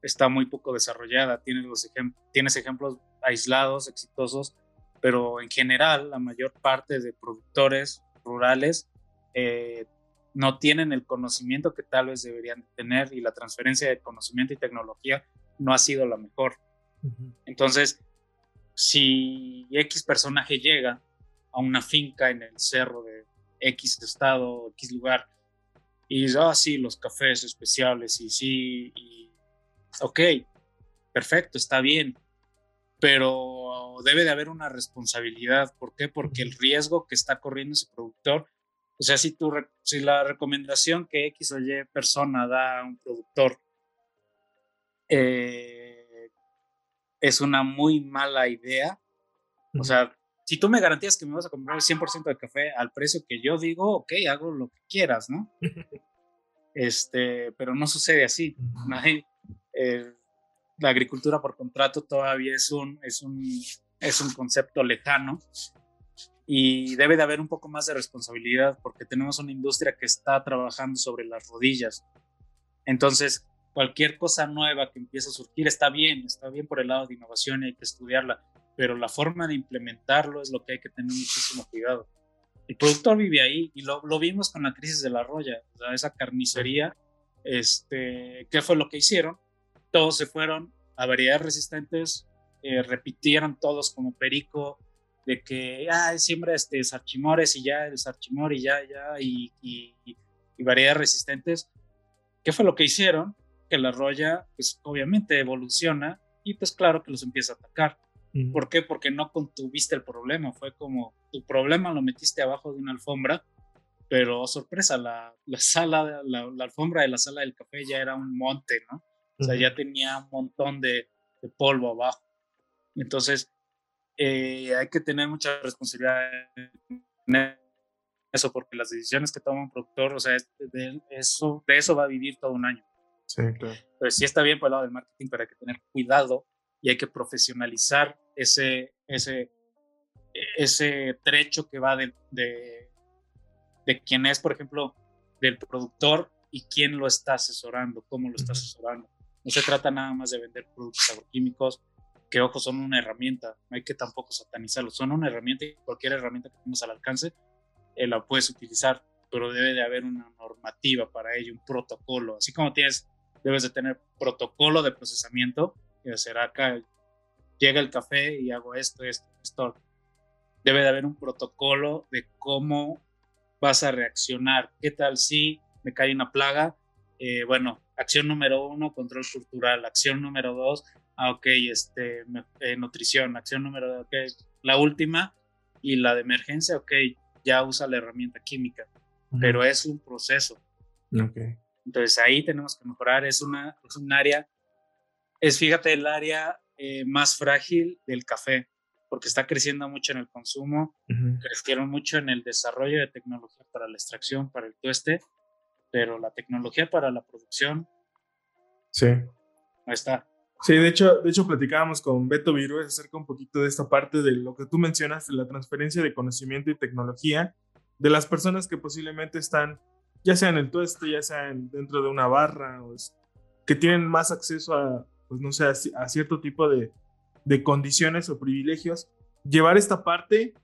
está muy poco desarrollada, tienes, los tienes ejemplos aislados, exitosos, pero en general la mayor parte de productores rurales eh, no tienen el conocimiento que tal vez deberían tener y la transferencia de conocimiento y tecnología no ha sido la mejor. Entonces, si X personaje llega a una finca en el cerro de X estado, X lugar, y dice, ah, sí, los cafés especiales, y sí, y, ok, perfecto, está bien, pero debe de haber una responsabilidad. ¿Por qué? Porque el riesgo que está corriendo ese productor o sea, si, tu, si la recomendación que X o Y persona da a un productor eh, es una muy mala idea, o sea, si tú me garantías que me vas a comprar el 100% de café al precio que yo digo, ok, hago lo que quieras, ¿no? este, pero no sucede así. Eh, la agricultura por contrato todavía es un, es un, es un concepto lejano y debe de haber un poco más de responsabilidad porque tenemos una industria que está trabajando sobre las rodillas. Entonces, cualquier cosa nueva que empiece a surgir está bien, está bien por el lado de innovación y hay que estudiarla, pero la forma de implementarlo es lo que hay que tener muchísimo cuidado. El productor vive ahí y lo, lo vimos con la crisis de la roya, esa carnicería, este, ¿qué fue lo que hicieron? Todos se fueron a variedades resistentes, eh, repitieron todos como perico, de que, ah, siembra este sarchimores y ya, el sarchimor y ya, ya, y, y, variedades resistentes. ¿Qué fue lo que hicieron? Que la roya, pues obviamente evoluciona y pues claro que los empieza a atacar. ¿Por qué? Porque no contuviste el problema, fue como tu problema lo metiste abajo de una alfombra, pero sorpresa, la, la sala, la, la, alfombra de la sala del café ya era un monte, ¿no? O sea, ya tenía un montón de, de polvo abajo. Entonces, eh, hay que tener mucha responsabilidad en eso, porque las decisiones que toma un productor, o sea, de, eso, de eso va a vivir todo un año. Sí, claro. Pero sí está bien por el lado del marketing, pero hay que tener cuidado y hay que profesionalizar ese, ese, ese trecho que va de, de, de quién es, por ejemplo, del productor y quién lo está asesorando, cómo lo está asesorando. No se trata nada más de vender productos agroquímicos que ojo, son una herramienta, no hay que tampoco satanizarlos, son una herramienta y cualquier herramienta que tengas al alcance eh, la puedes utilizar, pero debe de haber una normativa para ello, un protocolo, así como tienes, debes de tener protocolo de procesamiento, será acá, llega el café y hago esto, esto, esto, debe de haber un protocolo de cómo vas a reaccionar, qué tal si me cae una plaga, eh, bueno, acción número uno, control cultural, acción número dos, ah, ok, este, eh, nutrición, acción número, ok, la última y la de emergencia, ok, ya usa la herramienta química, pero es un proceso. Entonces ahí tenemos que mejorar, es, una, es un área, es fíjate el área eh, más frágil del café, porque está creciendo mucho en el consumo, crecieron mucho en el desarrollo de tecnología para la extracción, para el tueste, pero la tecnología para la producción sí. no está. Sí, de hecho, de hecho platicábamos con Beto Virués acerca un poquito de esta parte de lo que tú mencionas, de la transferencia de conocimiento y tecnología de las personas que posiblemente están, ya sea en el tueste, ya sea dentro de una barra, o que tienen más acceso a, pues no sé, a, cierto tipo de, de, condiciones o privilegios, llevar esta parte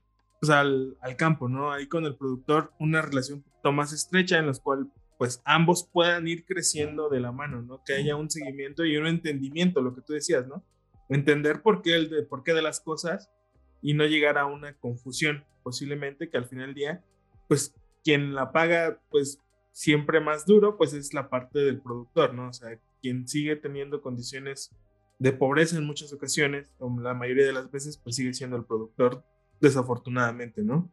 pues, al, al, campo, ¿no? Ahí con el productor, una relación un más estrecha en la cual pues ambos puedan ir creciendo de la mano, ¿no? Que haya un seguimiento y un entendimiento, lo que tú decías, ¿no? Entender por qué, el de, por qué de las cosas y no llegar a una confusión, posiblemente que al final del día, pues quien la paga, pues siempre más duro, pues es la parte del productor, ¿no? O sea, quien sigue teniendo condiciones de pobreza en muchas ocasiones, o la mayoría de las veces, pues sigue siendo el productor, desafortunadamente, ¿no?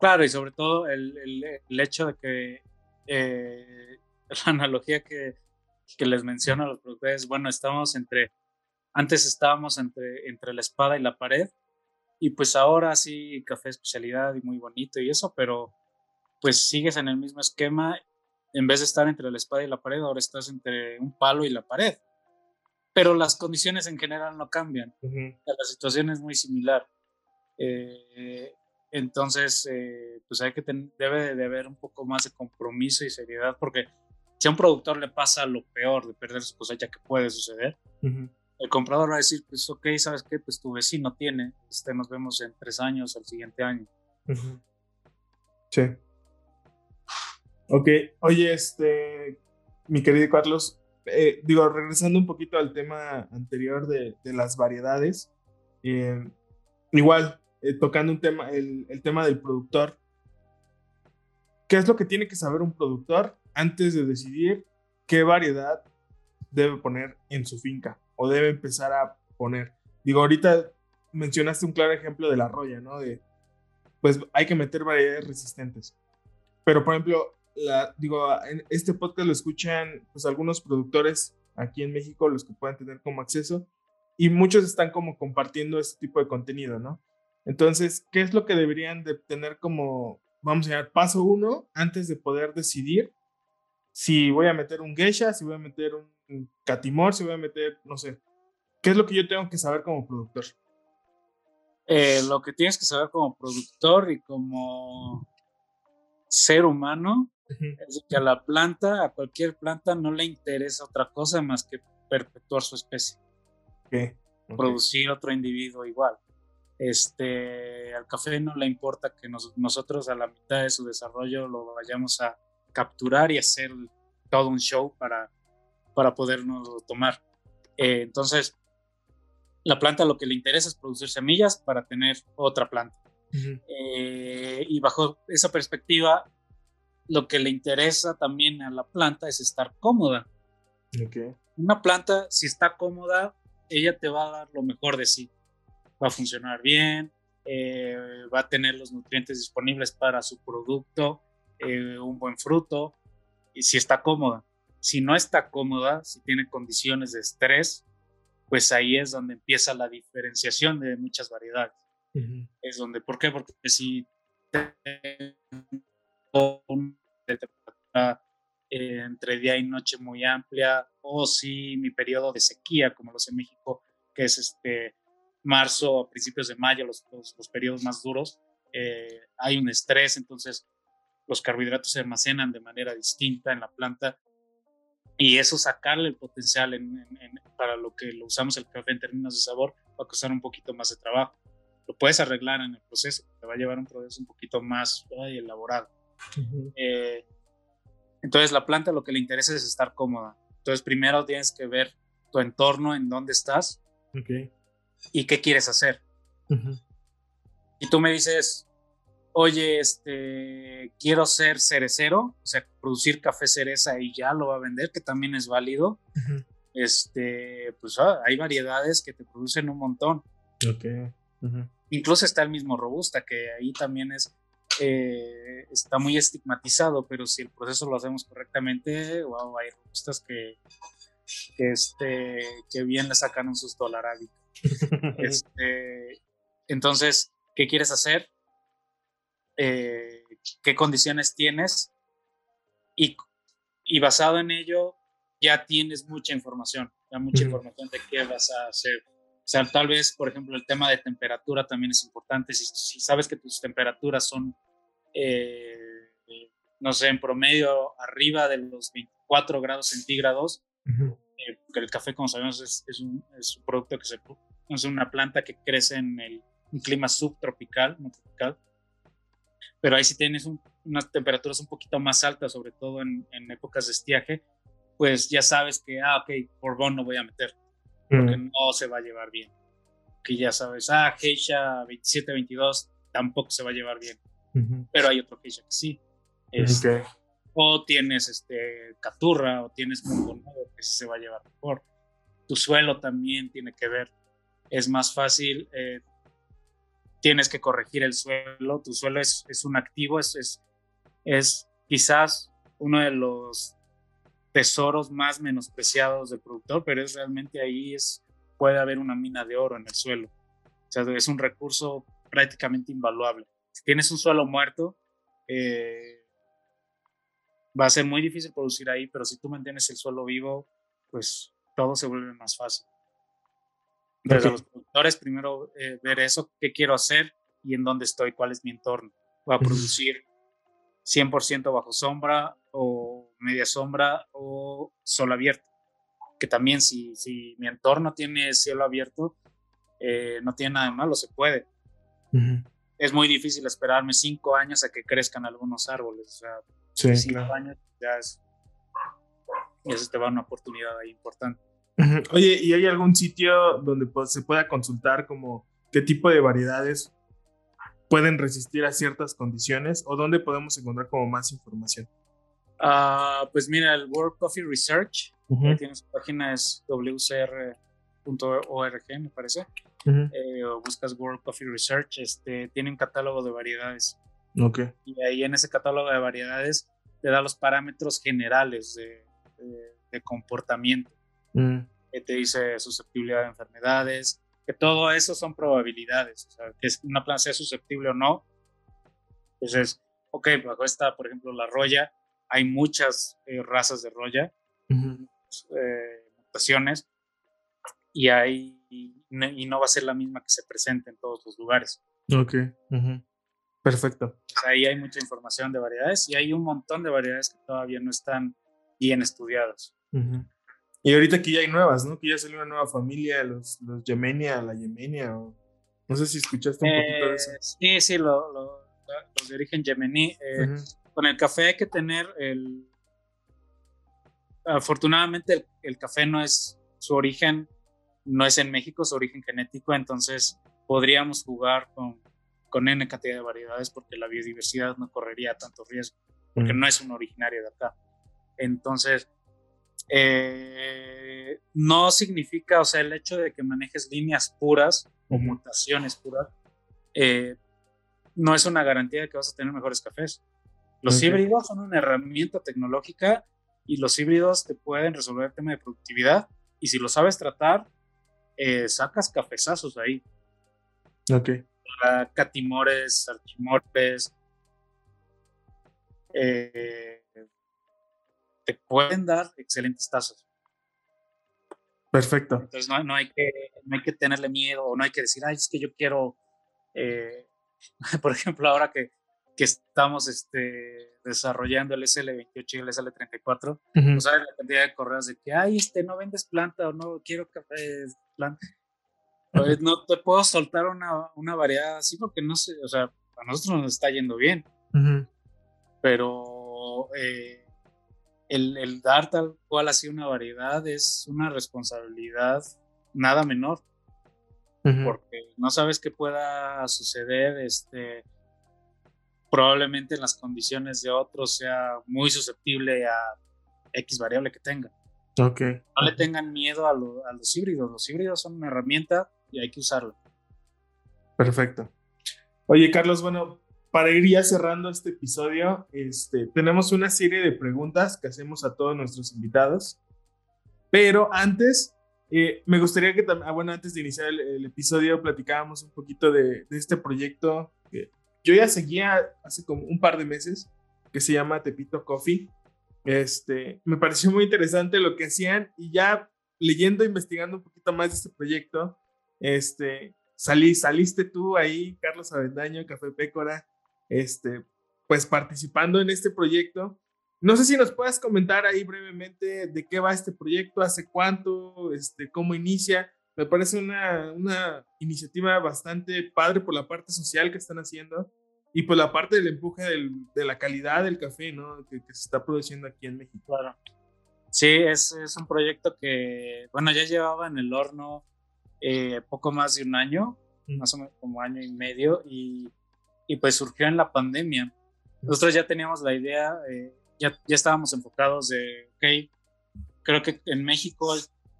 Claro, y sobre todo el, el hecho de que eh, la analogía que, que, les menciono a los productores, bueno, estamos entre, antes estábamos entre, entre la espada y la pared, y pues ahora sí, café especialidad y muy bonito y eso, pero pues sigues en el mismo esquema, en vez de estar entre la espada y la pared, ahora estás entre un palo y la pared. Pero las condiciones en general no cambian. La situación es muy similar. Eh, entonces, eh, pues hay que debe de haber un poco más de compromiso y seriedad, porque si a un productor le pasa lo peor de perder su cosecha que puede suceder, el comprador va a decir, pues ok, ¿sabes qué? Pues tu vecino tiene, este, nos vemos en tres años, al siguiente año. Sí. Ok, oye, este, mi querido Carlos, eh, digo, regresando un poquito al tema anterior de, de las variedades, eh, igual, eh, tocando un tema, el, el, tema del productor. ¿Qué es lo que tiene que saber un productor antes de decidir qué variedad debe poner en su finca o debe empezar a poner? Digo, ahorita mencionaste un claro ejemplo de la roya, ¿no? De, pues hay que meter variedades resistentes. Pero, por ejemplo, la, digo, en este podcast lo escuchan pues algunos productores aquí en México, los que puedan tener como acceso, y muchos están como compartiendo este tipo de contenido, ¿no? Entonces, ¿qué es lo que deberían de tener como, vamos a llamar, paso uno antes de poder decidir si voy a meter un geisha, si voy a meter un catimor, si voy a meter, no sé, ¿qué es lo que yo tengo que saber como productor? Eh, lo que tienes que saber como productor y como ser humano es que a la planta, a cualquier planta, no le interesa otra cosa más que perpetuar su especie. Producir otro individuo igual. Este, al café no le importa que nosotros a la mitad de su desarrollo lo vayamos a capturar y hacer todo un show para, para podernos tomar. Eh, entonces, la planta lo que le interesa es producir semillas para tener otra planta. Eh, y bajo esa perspectiva, lo que le interesa también a la planta es estar cómoda. Una planta, si está cómoda, ella te va a dar lo mejor de sí va a funcionar bien, eh, va a tener los nutrientes disponibles para su producto, eh, un buen fruto, y si está cómoda. Si no está cómoda, si tiene condiciones de estrés, pues ahí es donde empieza la diferenciación de muchas variedades. Es donde, ¿por qué? Porque si temperatura eh, entre día y noche muy amplia, o si mi periodo de sequía, como lo sé en México, que es este marzo a principios de mayo, los, los, periodos más duros, eh, hay un estrés, entonces los carbohidratos se almacenan de manera distinta en la planta y eso sacarle el potencial para lo que lo usamos el café en términos de sabor va a costar un poquito más de trabajo. Lo puedes arreglar en el proceso, te va a llevar un proceso un poquito más elaborado. Eh, entonces la planta lo que le interesa es estar cómoda. Entonces primero tienes que ver tu entorno, en dónde estás. Okay y qué quieres hacer. Y tú me dices, oye, este, quiero ser cerecero, o sea, producir café cereza y ya lo va a vender, que también es válido. Este, pues ah, hay variedades que te producen un montón. Incluso está el mismo robusta, que ahí también es, eh, está muy estigmatizado, pero si el proceso lo hacemos correctamente, wow, hay robustas que que, este, que bien le sacan un susto al arábica. Este, entonces, ¿qué quieres hacer? Eh, ¿Qué condiciones tienes? Y, y, basado en ello, ya tienes mucha información, ya mucha información de qué vas a hacer. O sea, tal vez, por ejemplo, el tema de temperatura también es importante. Si, si sabes que tus temperaturas son, eh, no sé, en promedio arriba de los 24 grados centígrados, eh, porque el café, como sabemos, es, es, un, es, un, producto que se es una planta que crece en el, un clima subtropical, no tropical. Pero ahí si tienes unas temperaturas un poquito más altas, sobre todo en, en, épocas de estiaje, pues ya sabes que, ah, ok, Borbón no voy a meter, porque no se va a llevar bien. Que ya sabes, ah, Geisha 2722 tampoco se va a llevar bien. Pero hay otro Geisha que sí. Este, o tienes este caturra o tienes mungo que se va a llevar mejor. Tu suelo también tiene que ver. Es más fácil, eh, tienes que corregir el suelo. Tu suelo es, un activo, es, es, es, quizás uno de los tesoros más menospreciados del productor, pero es realmente ahí es, puede haber una mina de oro en el suelo. O sea, es un recurso prácticamente invaluable. Si tienes un suelo muerto, eh, va a ser muy difícil producir ahí, pero si tú mantienes el suelo vivo, pues todo se vuelve más fácil. Desde los productores, primero eh, ver eso, qué quiero hacer y en dónde estoy, cuál es mi entorno. ¿Va a producir 100% bajo sombra o media sombra o sol abierto? Que también si, si mi entorno tiene cielo abierto, eh, no tiene nada de malo, se puede. Es muy difícil esperarme cinco años a que crezcan algunos árboles. O sea, Sí, cinco años ya es, y eso te va a una oportunidad ahí importante. Oye, ¿y hay algún sitio donde se pueda consultar como qué tipo de variedades pueden resistir a ciertas condiciones o dónde podemos encontrar como más información? Uh, pues mira, el World Coffee Research, tiene su página es wcr.org, me parece. eh, o buscas World Coffee Research, este, tiene un catálogo de variedades. Okay. Y ahí en ese catálogo de variedades te da los parámetros generales de, de, comportamiento. Mm. Que te dice susceptibilidad a enfermedades, que todo eso son probabilidades. O sea, que una planta sea susceptible o no. Entonces, ok, bajo esta, por ejemplo, la roya, hay muchas eh, razas de roya, eh, mutaciones, y, hay, y no va a ser la misma que se presente en todos los lugares. Ok. Perfecto. Ahí hay mucha información de variedades y hay un montón de variedades que todavía no están bien estudiadas. Y ahorita aquí ya hay nuevas, ¿no? Que ya salió una nueva familia, los, los Yemenia, la Yemenia, o... no sé si escuchaste un poquito de eso. Eh, sí, sí, lo, los de origen yemení. Eh, con el café hay que tener el... Afortunadamente el, el café no es su origen, no es en México, su origen genético, entonces podríamos jugar con con N cantidad de variedades porque la biodiversidad no correría tanto riesgo, porque no es un originario de acá. Entonces, eh, no significa, o sea, el hecho de que manejes líneas puras o mutaciones puras, eh, no es una garantía de que vas a tener mejores cafés. Los híbridos son una herramienta tecnológica y los híbridos te pueden resolver el tema de productividad y si lo sabes tratar, eh, sacas cafezazos ahí. Ok catimores, archimores, eh, te pueden dar excelentes tazas. Perfecto. Entonces no, hay que, no hay que tenerle miedo o no hay que decir, ay, es que yo quiero, eh, por ejemplo, ahora que, que estamos este, desarrollando el SL28 y el SL34, no sabes la cantidad de correos de que, ay, este, no vendes planta o no quiero café, planta no te puedo soltar una, una, variedad así porque no sé, o sea, a nosotros nos está yendo bien. Pero eh, el, el, dar tal cual así una variedad es una responsabilidad nada menor. Porque no sabes qué pueda suceder, este, probablemente en las condiciones de otros sea muy susceptible a X variable que tenga. Okay. No le tengan miedo a, a, los híbridos. Los híbridos son una herramienta y hay que usarlo. Perfecto. Oye, Carlos, bueno, para ir ya cerrando este episodio, este, tenemos una serie de preguntas que hacemos a todos nuestros invitados. Pero antes, eh, me gustaría que también, ah, bueno, antes de iniciar el, episodio, platicábamos un poquito de, este proyecto que yo ya seguía hace como un par de meses, que se llama Tepito Coffee. Este, me pareció muy interesante lo que hacían y ya leyendo, investigando un poquito más de este proyecto, este, salí, saliste tú ahí, Carlos Avendaño, Café Pécora, este, pues participando en este proyecto. No sé si nos puedas comentar ahí brevemente de qué va este proyecto, hace cuánto, este, cómo inicia. Me parece una, una iniciativa bastante padre por la parte social que están haciendo y por la parte del empuje del, de la calidad del café, ¿no? Que, que, se está produciendo aquí en México. Claro. Sí, es, es, un proyecto que, bueno, ya llevaba en el horno eh, poco más de un año, más o menos como año y medio, y, y, pues surgió en la pandemia. Nosotros ya teníamos la idea, eh, ya, ya estábamos enfocados de, ok, creo que en México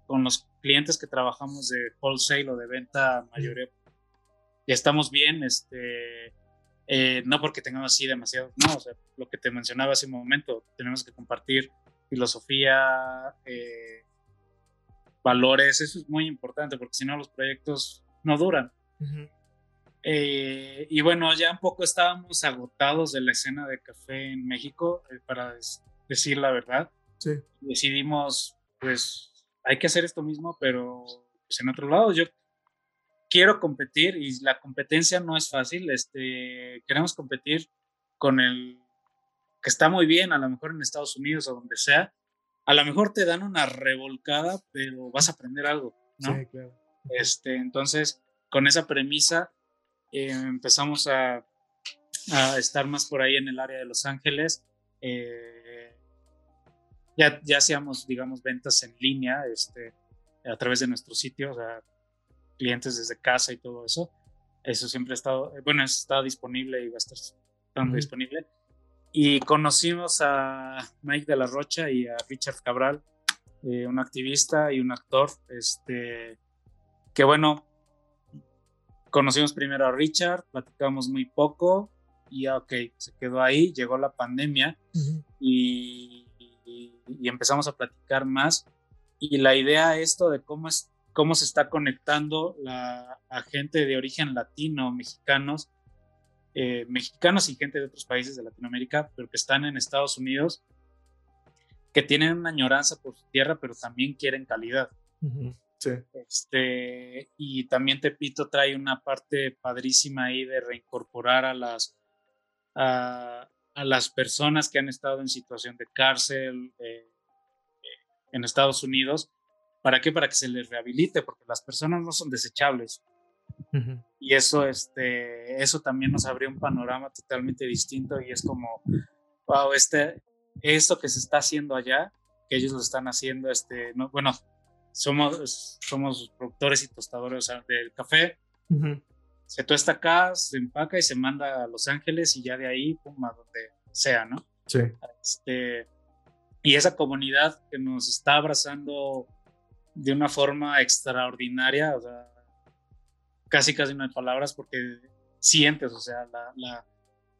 con los clientes que trabajamos de wholesale o de venta mayoreo, ya estamos bien, este, eh, no porque tengamos así demasiado, no, o sea, lo que te mencionaba hace un momento, tenemos que compartir filosofía, eh, valores, eso es muy importante porque si no los proyectos no duran. Eh, y bueno, ya un poco estábamos agotados de la escena de café en México, para decir la verdad. Sí. Decidimos, pues, hay que hacer esto mismo, pero pues, en otro lado. Yo quiero competir y la competencia no es fácil. Este, queremos competir con el que está muy bien, a lo mejor en Estados Unidos o donde sea. A lo mejor te dan una revolcada, pero vas a aprender algo, ¿no? Sí, claro. Este, entonces, con esa premisa, eh, empezamos a, a, estar más por ahí en el área de Los Ángeles. Eh, ya, ya hacíamos, digamos, ventas en línea este, a través de nuestro sitio, o sea, clientes desde casa y todo eso. Eso siempre ha estado, bueno, está disponible y va a estar disponible. Y conocimos a Mike de la Rocha y a Richard Cabral, eh, un activista y un actor, este, que bueno, conocimos primero a Richard, platicamos muy poco y ok, se quedó ahí, llegó la pandemia y, y, y, empezamos a platicar más. Y la idea esto de cómo es cómo se está conectando la, a gente de origen latino, mexicanos, eh, mexicanos y gente de otros países de Latinoamérica, pero que están en Estados Unidos, que tienen una añoranza por su tierra, pero también quieren calidad. Sí. Este, y también Tepito trae una parte padrísima ahí de reincorporar a las, a, a las personas que han estado en situación de cárcel eh, en Estados Unidos ¿Para qué? Para que se les rehabilite, porque las personas no son desechables. Y eso, este, eso también nos abrió un panorama totalmente distinto y es como, wow, este, esto que se está haciendo allá, que ellos lo están haciendo, este, no, bueno, somos, somos productores y tostadores del café. Se tuesta acá, se empaca y se manda a Los Ángeles y ya de ahí, pum, a donde sea, ¿no? Sí. Este, y esa comunidad que nos está abrazando de una forma extraordinaria, o sea, casi casi no hay palabras porque sientes, o sea, la, la,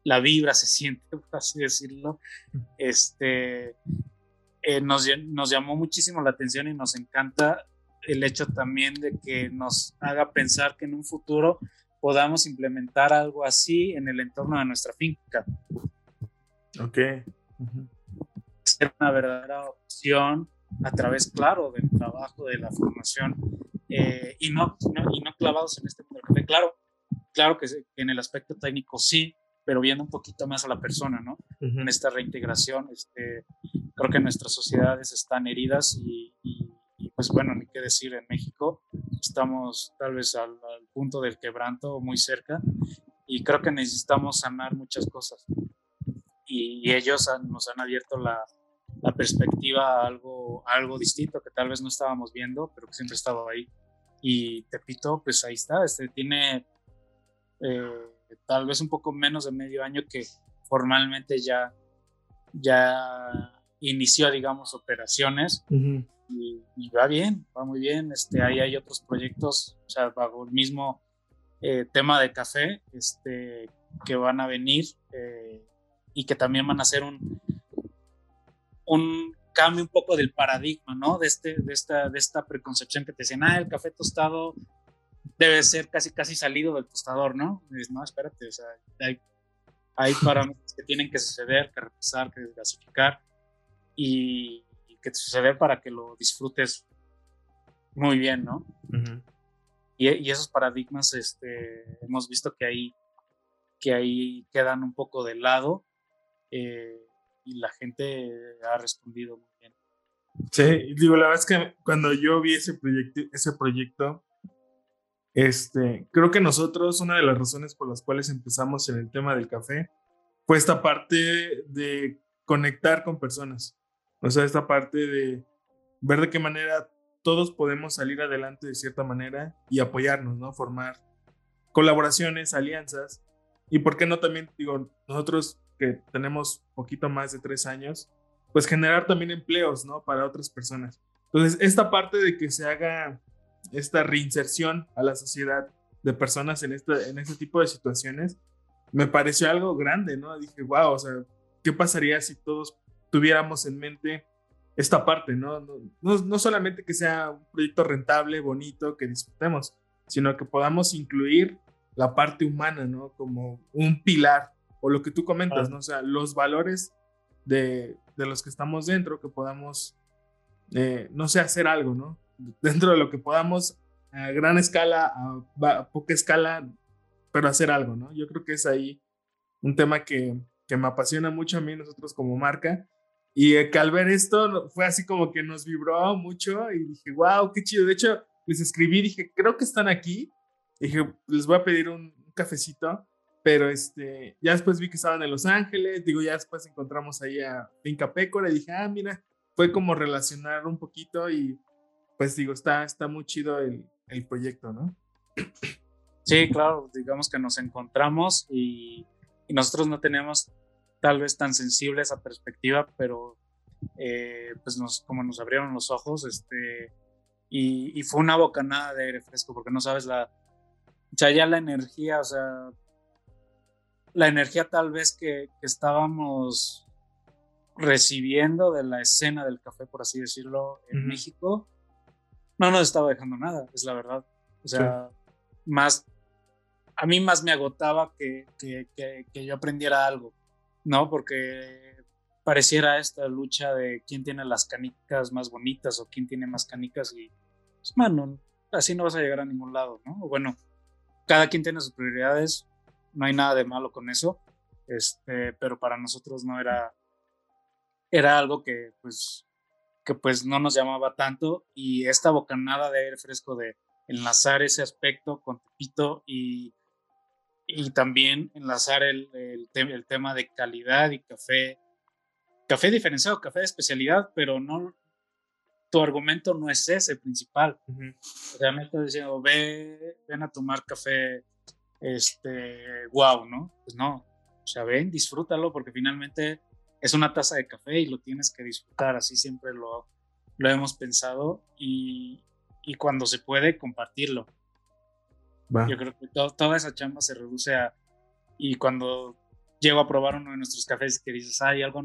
la vibra se siente, por así decirlo. Este, eh, nos, nos llamó muchísimo la atención y nos encanta el hecho también de que nos haga pensar que en un futuro podamos implementar algo así en el entorno de nuestra finca. Ok. Ser una verdadera opción a través, claro, del trabajo, de la formación, eh, y, no, y no clavados en este mundo del café. Claro, claro que en el aspecto técnico sí, pero viendo un poquito más a la persona, ¿no? En esta reintegración, este, creo que nuestras sociedades están heridas y, pues bueno, ni qué decir, en México estamos tal vez al, al punto del quebranto, muy cerca, y creo que necesitamos sanar muchas cosas. Y, y ellos nos han abierto la, la perspectiva a algo, algo distinto que tal vez no estábamos viendo, pero que siempre ha estado ahí. Y Tepito, pues ahí está, este tiene eh, tal vez un poco menos de medio año que formalmente ya, ya inició, digamos, operaciones y, va bien, va muy bien. Este, ahí hay otros proyectos, o sea, bajo el mismo eh, tema de café, este, que van a venir eh, y que también van a ser un, un cambio un poco del paradigma, ¿no? De, este, de, esta, de esta preconcepción que te decían, ah, el café tostado debe ser casi, casi salido del tostador, ¿no? dices, no, espérate, o sea, hay, hay parámetros que tienen que suceder, que repasar, que desgasificar y, que suceder para que lo disfrutes muy bien, ¿no? y, y, esos paradigmas, este, hemos visto que ahí, que ahí quedan un poco de lado. Eh, y la gente ha respondido muy bien. Sí, digo, la verdad es que cuando yo vi ese proyecto, ese proyecto, este, creo que nosotros, una de las razones por las cuales empezamos en el tema del café, fue esta parte de conectar con personas. O sea, esta parte de ver de qué manera todos podemos salir adelante de cierta manera y apoyarnos, ¿no? Formar colaboraciones, alianzas. Y por qué no también, digo, nosotros que tenemos poquito más de tres años, pues generar también empleos, ¿no? Para otras personas. Entonces, esta parte de que se haga esta reinserción a la sociedad de personas en este, en este tipo de situaciones, me pareció algo grande, ¿no? Dije, wow, o sea, ¿qué pasaría si todos tuviéramos en mente esta parte, ¿no? No, no, no solamente que sea un proyecto rentable, bonito, que disfrutemos, sino que podamos incluir la parte humana, ¿no? Como un pilar o lo que tú comentas, ¿no? O sea, los valores de, de los que estamos dentro, que podamos, eh, no sé, hacer algo, ¿no? Dentro de lo que podamos, a gran escala, a, poca escala, pero hacer algo, ¿no? Yo creo que es ahí un tema que, que me apasiona mucho a mí, nosotros como marca. Y que al ver esto fue así como que nos vibró mucho y dije, wow, qué chido. De hecho, les escribí, dije, creo que están aquí. dije, les voy a pedir un cafecito pero este, ya después vi que estaban en Los Ángeles, digo, ya después encontramos ahí a Finca Pécora y dije, ah, mira, fue como relacionar un poquito y pues digo, está, está muy chido el, el proyecto, ¿no? Sí, claro, digamos que nos encontramos y, y nosotros no teníamos tal vez tan sensible esa perspectiva, pero eh, pues nos, como nos abrieron los ojos, este, y, y, fue una bocanada de aire fresco, porque no sabes la, o sea, ya la energía, o sea, la energía tal vez que, estábamos recibiendo de la escena del café, por así decirlo, en México, no nos estaba dejando nada, es la verdad. O sea, más, a mí más me agotaba que, que, yo aprendiera algo, ¿no? Porque pareciera esta lucha de quién tiene las canicas más bonitas o quién tiene más canicas y, pues, mano, así no vas a llegar a ningún lado, ¿no? Bueno, cada quien tiene sus prioridades, no hay nada de malo con eso, este, pero para nosotros no era, era algo que pues, que pues no nos llamaba tanto y esta bocanada de aire fresco de enlazar ese aspecto con Tepito y, y también enlazar el, el, el, tema de calidad y café, café diferenciado, café de especialidad, pero no, tu argumento no es ese principal. Realmente diciendo, ve, ven a tomar café este, wow, ¿no? Pues no, o sea, ven, disfrútalo porque finalmente es una taza de café y lo tienes que disfrutar, así siempre lo, lo hemos pensado y, y cuando se puede, compartirlo. Yo creo que toda esa chamba se reduce a, y cuando llego a probar uno de nuestros cafés que dices, hay algo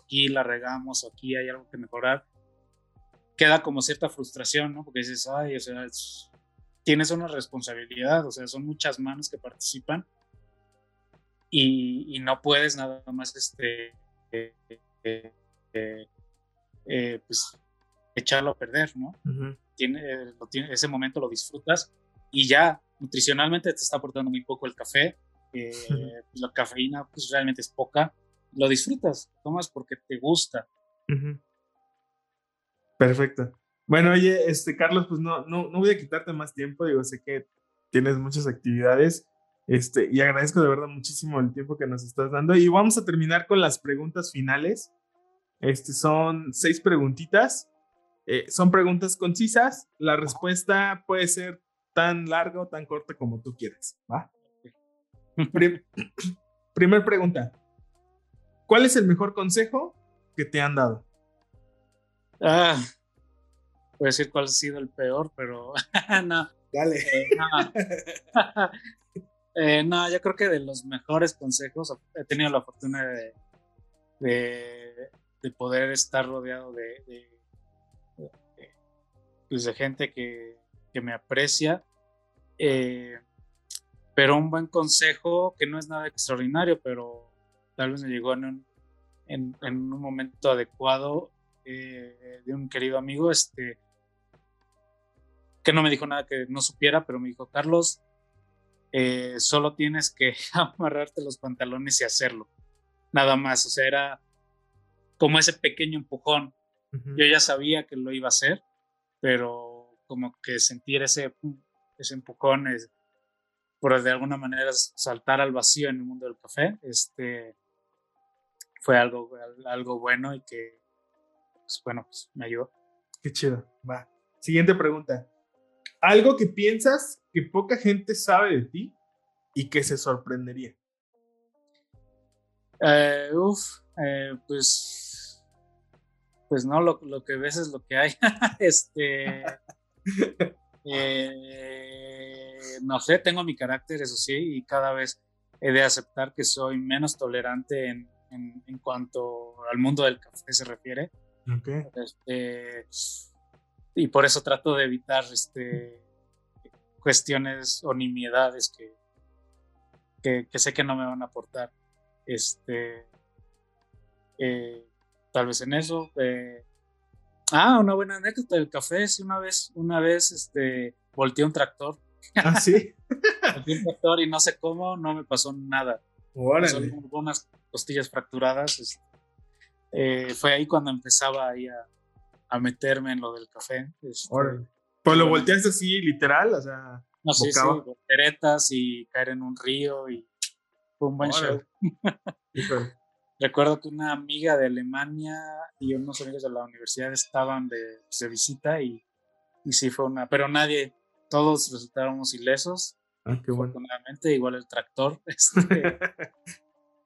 aquí, la regamos, o aquí hay algo que mejorar, queda como cierta frustración, ¿no? Porque dices, ay, o sea, es, tienes una responsabilidad, o sea, son muchas manos que participan y, no puedes nada más este, eh, eh, eh, pues, echarlo a perder, ¿no? tiene, ese momento lo disfrutas y ya nutricionalmente te está aportando muy poco el café, pues, la cafeína pues realmente es poca, lo disfrutas, tomas porque te gusta. Perfecto. Bueno, oye, este, Carlos, pues no, no, no voy a quitarte más tiempo, digo, sé que tienes muchas actividades, este, y agradezco de verdad muchísimo el tiempo que nos estás dando. Y vamos a terminar con las preguntas finales. Este, son seis preguntitas. Eh, son preguntas concisas. La respuesta puede ser tan larga o tan corta como tú quieras. ¿va? primer pregunta. ¿Cuál es el mejor consejo que te han dado? Ah, voy a decir cuál ha sido el peor, pero no. Dale. Eh, no. Eh, no, yo creo que de los mejores consejos he tenido la fortuna de, de poder estar rodeado de, de, pues, gente que, que, me aprecia. Eh, pero un buen consejo que no es nada extraordinario, pero tal vez me llegó en un, en, un momento adecuado eh, de un querido amigo, este, que no me dijo nada que no supiera, pero me dijo, Carlos, eh, solo tienes que amarrarte los pantalones y hacerlo. Nada más, o sea, era como ese pequeño empujón. Yo ya sabía que lo iba a hacer, pero como que sentir ese, ese empujón, es, por de alguna manera saltar al vacío en el mundo del café, este, fue algo, algo bueno y que, pues, bueno, pues me ayudó. Qué chido. Va. Siguiente pregunta. Algo que piensas que poca gente sabe de ti y que se sorprendería. Eh, uf, eh, pues, pues no, lo, que ves es lo que hay. este, eh, no sé, tengo mi carácter, eso sí, y cada vez he de aceptar que soy menos tolerante en, en, cuanto al mundo del café se refiere. Este, y por eso trato de evitar este, cuestiones o nimiedades que, que, sé que no me van a aportar. Este, eh, tal vez en eso. Eh, ah, una buena anécdota del café. Sí, una vez, una vez este, volteé un tractor. Ah, sí. volteé un tractor y no sé cómo, no me pasó nada. Son unas costillas fracturadas. Este, eh, fue ahí cuando empezaba ahí a, a meterme en lo del café. Este, pues lo volteaste así, literal, o sea. No, sí, sí, volteretas y caer en un río y fue un buen show. Recuerdo que una amiga de Alemania y unos amigos de la universidad estaban de, pues, de visita y, y, sí fue una, pero nadie, todos resultáramos ilesos. Ah, qué bueno. Afortunadamente, igual el tractor. Este,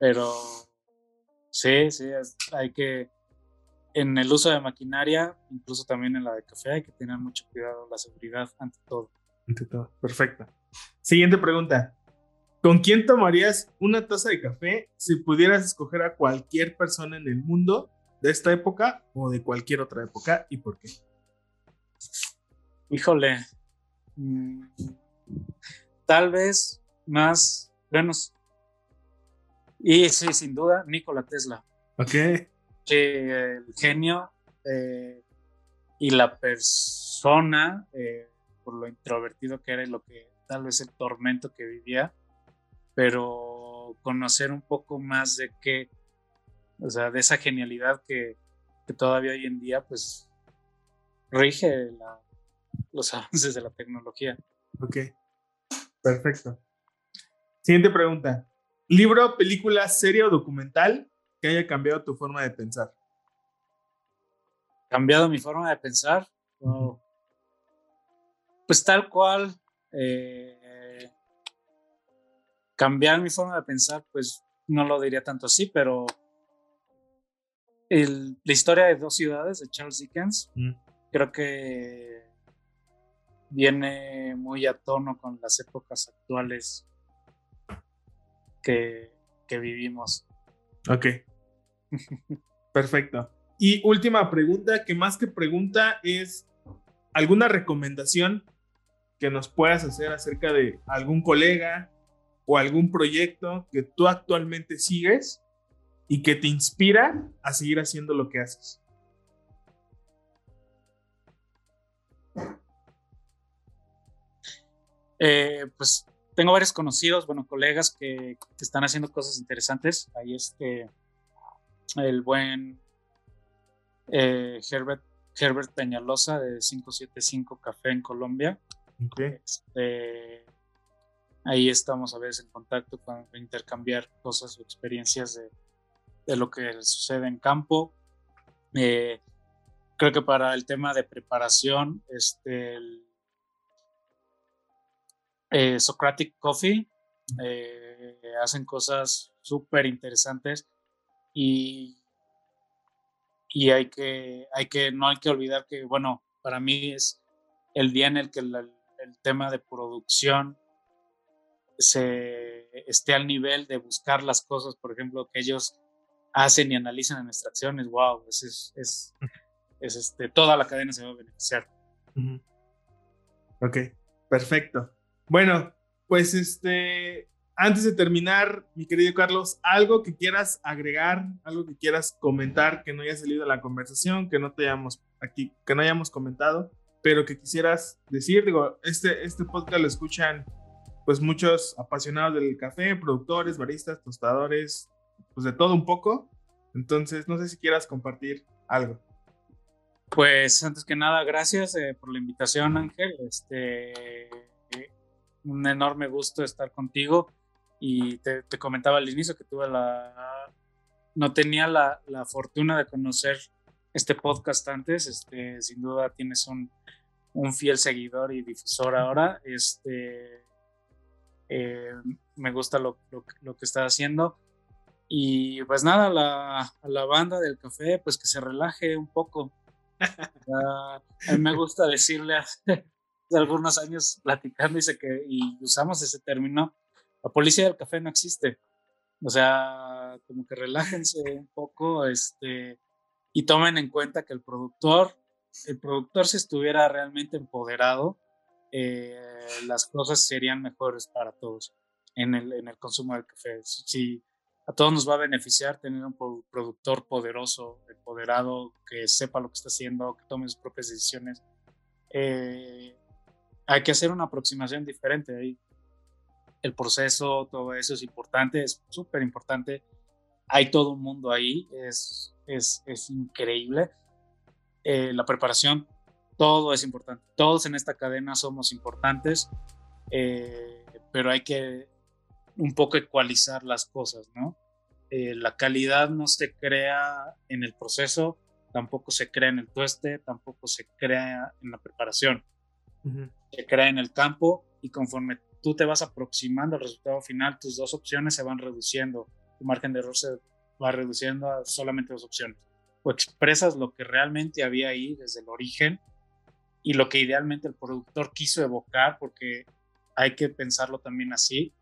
pero sí, sí, hay que en el uso de maquinaria, incluso también en la de café, hay que tener mucho cuidado, la seguridad ante todo. Ante todo, perfecto. Siguiente pregunta. ¿Con quién tomarías una taza de café si pudieras escoger a cualquier persona en el mundo de esta época o de cualquier otra época y por qué? Híjole, mm, tal vez más, bueno, y sí, sin duda, Nikola Tesla. Ok que el genio eh, y la persona, eh, por lo introvertido que era y lo que tal vez el tormento que vivía, pero conocer un poco más de qué, o sea, de esa genialidad que, todavía hoy en día, pues, rige los avances de la tecnología. Ok, perfecto. Siguiente pregunta. ¿Libro, película, serie o documental que haya cambiado tu forma de pensar? Cambiado mi forma de pensar. Pues tal cual. Eh, cambiar mi forma de pensar, pues no lo diría tanto así, pero la historia de dos ciudades de Charles Dickens, creo que viene muy a tono con las épocas actuales que, que vivimos. Ok. Perfecto. Y última pregunta, que más que pregunta es alguna recomendación que nos puedas hacer acerca de algún colega o algún proyecto que tú actualmente sigues y que te inspira a seguir haciendo lo que haces. Eh, pues tengo varios conocidos, bueno, colegas que, que, están haciendo cosas interesantes. Ahí este, el buen eh, Herbert, Herbert Peñalosa de 575 Café en Colombia. Este, ahí estamos a veces en contacto para intercambiar cosas o experiencias de, de lo que sucede en campo. Eh, creo que para el tema de preparación, este, eh, Socratic Coffee hacen cosas súper interesantes y, y hay, que, hay que, no hay que olvidar que, bueno, para mí es el día en el que el tema de producción se esté al nivel de buscar las cosas, por ejemplo, que ellos hacen y analizan en extracciones, wow, es, es, es, es este, toda la cadena se va a beneficiar. Ok, perfecto. Bueno, pues este, antes de terminar, mi querido Carlos, algo que quieras agregar, algo que quieras comentar que no haya salido de la conversación, que no te hayamos aquí, que no hayamos comentado, pero que quisieras decir, digo, este, este podcast lo escuchan pues muchos apasionados del café, productores, baristas, tostadores, pues de todo un poco. Entonces, no sé si quieras compartir algo. Pues antes que nada, gracias eh, por la invitación, Ángel. Este, un enorme gusto estar contigo. Y te, comentaba al inicio que tuve la, no tenía la, la, fortuna de conocer este podcast antes. Este, sin duda tienes un, un fiel seguidor y difusor ahora. Este, eh, me gusta lo, lo, lo, que está haciendo. Y pues nada, la, a la banda del café, pues que se relaje un poco. a mí me gusta decirle hace algunos años platicando dice que, y usamos ese término, la policía del café no existe. O sea, como que relájense un poco este, y tomen en cuenta que el productor, el productor si estuviera realmente empoderado, eh, las cosas serían mejores para todos en el, en el consumo del café. Si a todos nos va a beneficiar tener un productor poderoso, empoderado, que sepa lo que está haciendo, que tome sus propias decisiones. Eh, hay que hacer una aproximación diferente ahí. El proceso, todo eso es importante, es súper importante. Hay todo un mundo ahí, es, es, es increíble. Eh, la preparación todo es importante. Todos en esta cadena somos importantes, eh, pero hay que un poco ecualizar las cosas, ¿no? Eh, la calidad no se crea en el proceso, tampoco se crea en el tueste, tampoco se crea en la preparación. Se crea en el campo y conforme tú te vas aproximando al resultado final, tus dos opciones se van reduciendo, tu margen de error se va reduciendo a solamente dos opciones. O expresas lo que realmente había ahí desde el origen y lo que idealmente el productor quiso evocar, porque hay que pensarlo también así,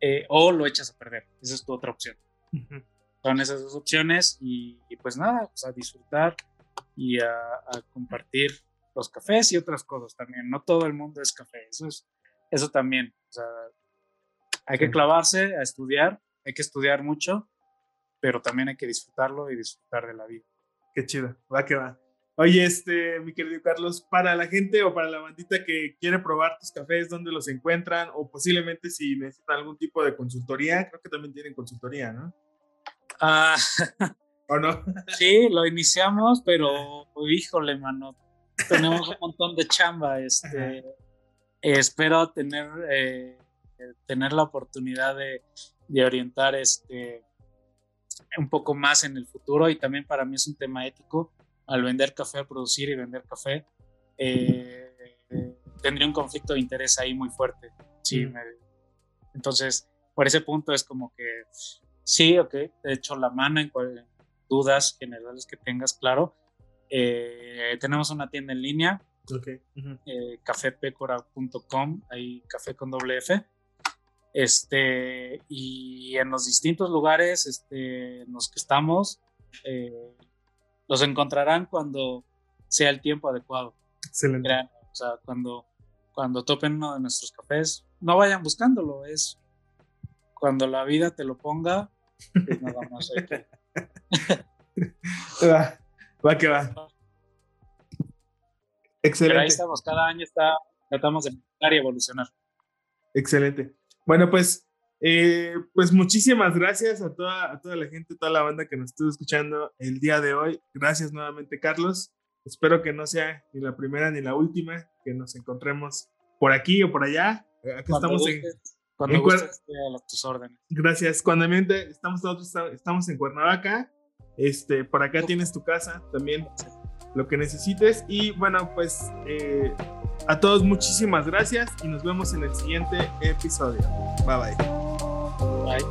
eh, o lo echas a perder. Esa es tu otra opción. Son esas dos opciones y, pues nada, pues a disfrutar y a, compartir los cafés y otras cosas también. No todo el mundo es café, eso, es, eso también. O sea, hay que clavarse a estudiar, hay que estudiar mucho, pero también hay que disfrutarlo y disfrutar de la vida. Qué chido, va que va. Oye, este, mi querido Carlos, para la gente o para la bandita que quiere probar tus cafés, ¿dónde los encuentran? O posiblemente si necesitan algún tipo de consultoría, creo que también tienen consultoría, ¿no? Ah, ¿O no? sí, lo iniciamos, pero híjole, mano, tenemos un montón de chamba. Este, espero tener, eh, tener la oportunidad de, de orientar este, un poco más en el futuro y también para mí es un tema ético al vender café, producir y vender café, eh, tendría un conflicto de interés ahí muy fuerte. Sí, entonces, por ese punto es como que sí, ok, te echo la mano en, dudas generales que tengas, claro. Eh, tenemos una tienda en línea, okay. Eh, cafepecora.com, ahí café con doble F. Este, y en los distintos lugares este, en los que estamos, los encontrarán cuando sea el tiempo adecuado. Excelente. o sea, cuando, cuando topen uno de nuestros cafés, no vayan buscándolo, es cuando la vida te lo ponga, pues nada más va, va que va. Excelente. Pero ahí estamos, cada año está, tratamos de mejorar y evolucionar. Excelente. Bueno, pues eh, pues muchísimas gracias a toda, a toda la gente, toda la banda que nos estuvo escuchando el día de hoy. Gracias nuevamente, Carlos. Espero que no sea ni la primera ni la última, que nos encontremos por aquí o por allá. Aquí estamos en, cuando a tus órdenes. Gracias. Cuando estamos nosotros estamos en Cuernavaca. Este, por acá tienes tu casa también, lo que necesites. Y bueno, pues eh, a todos muchísimas gracias y nos vemos en el siguiente episodio. Bye bye. Bye.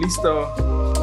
Listo.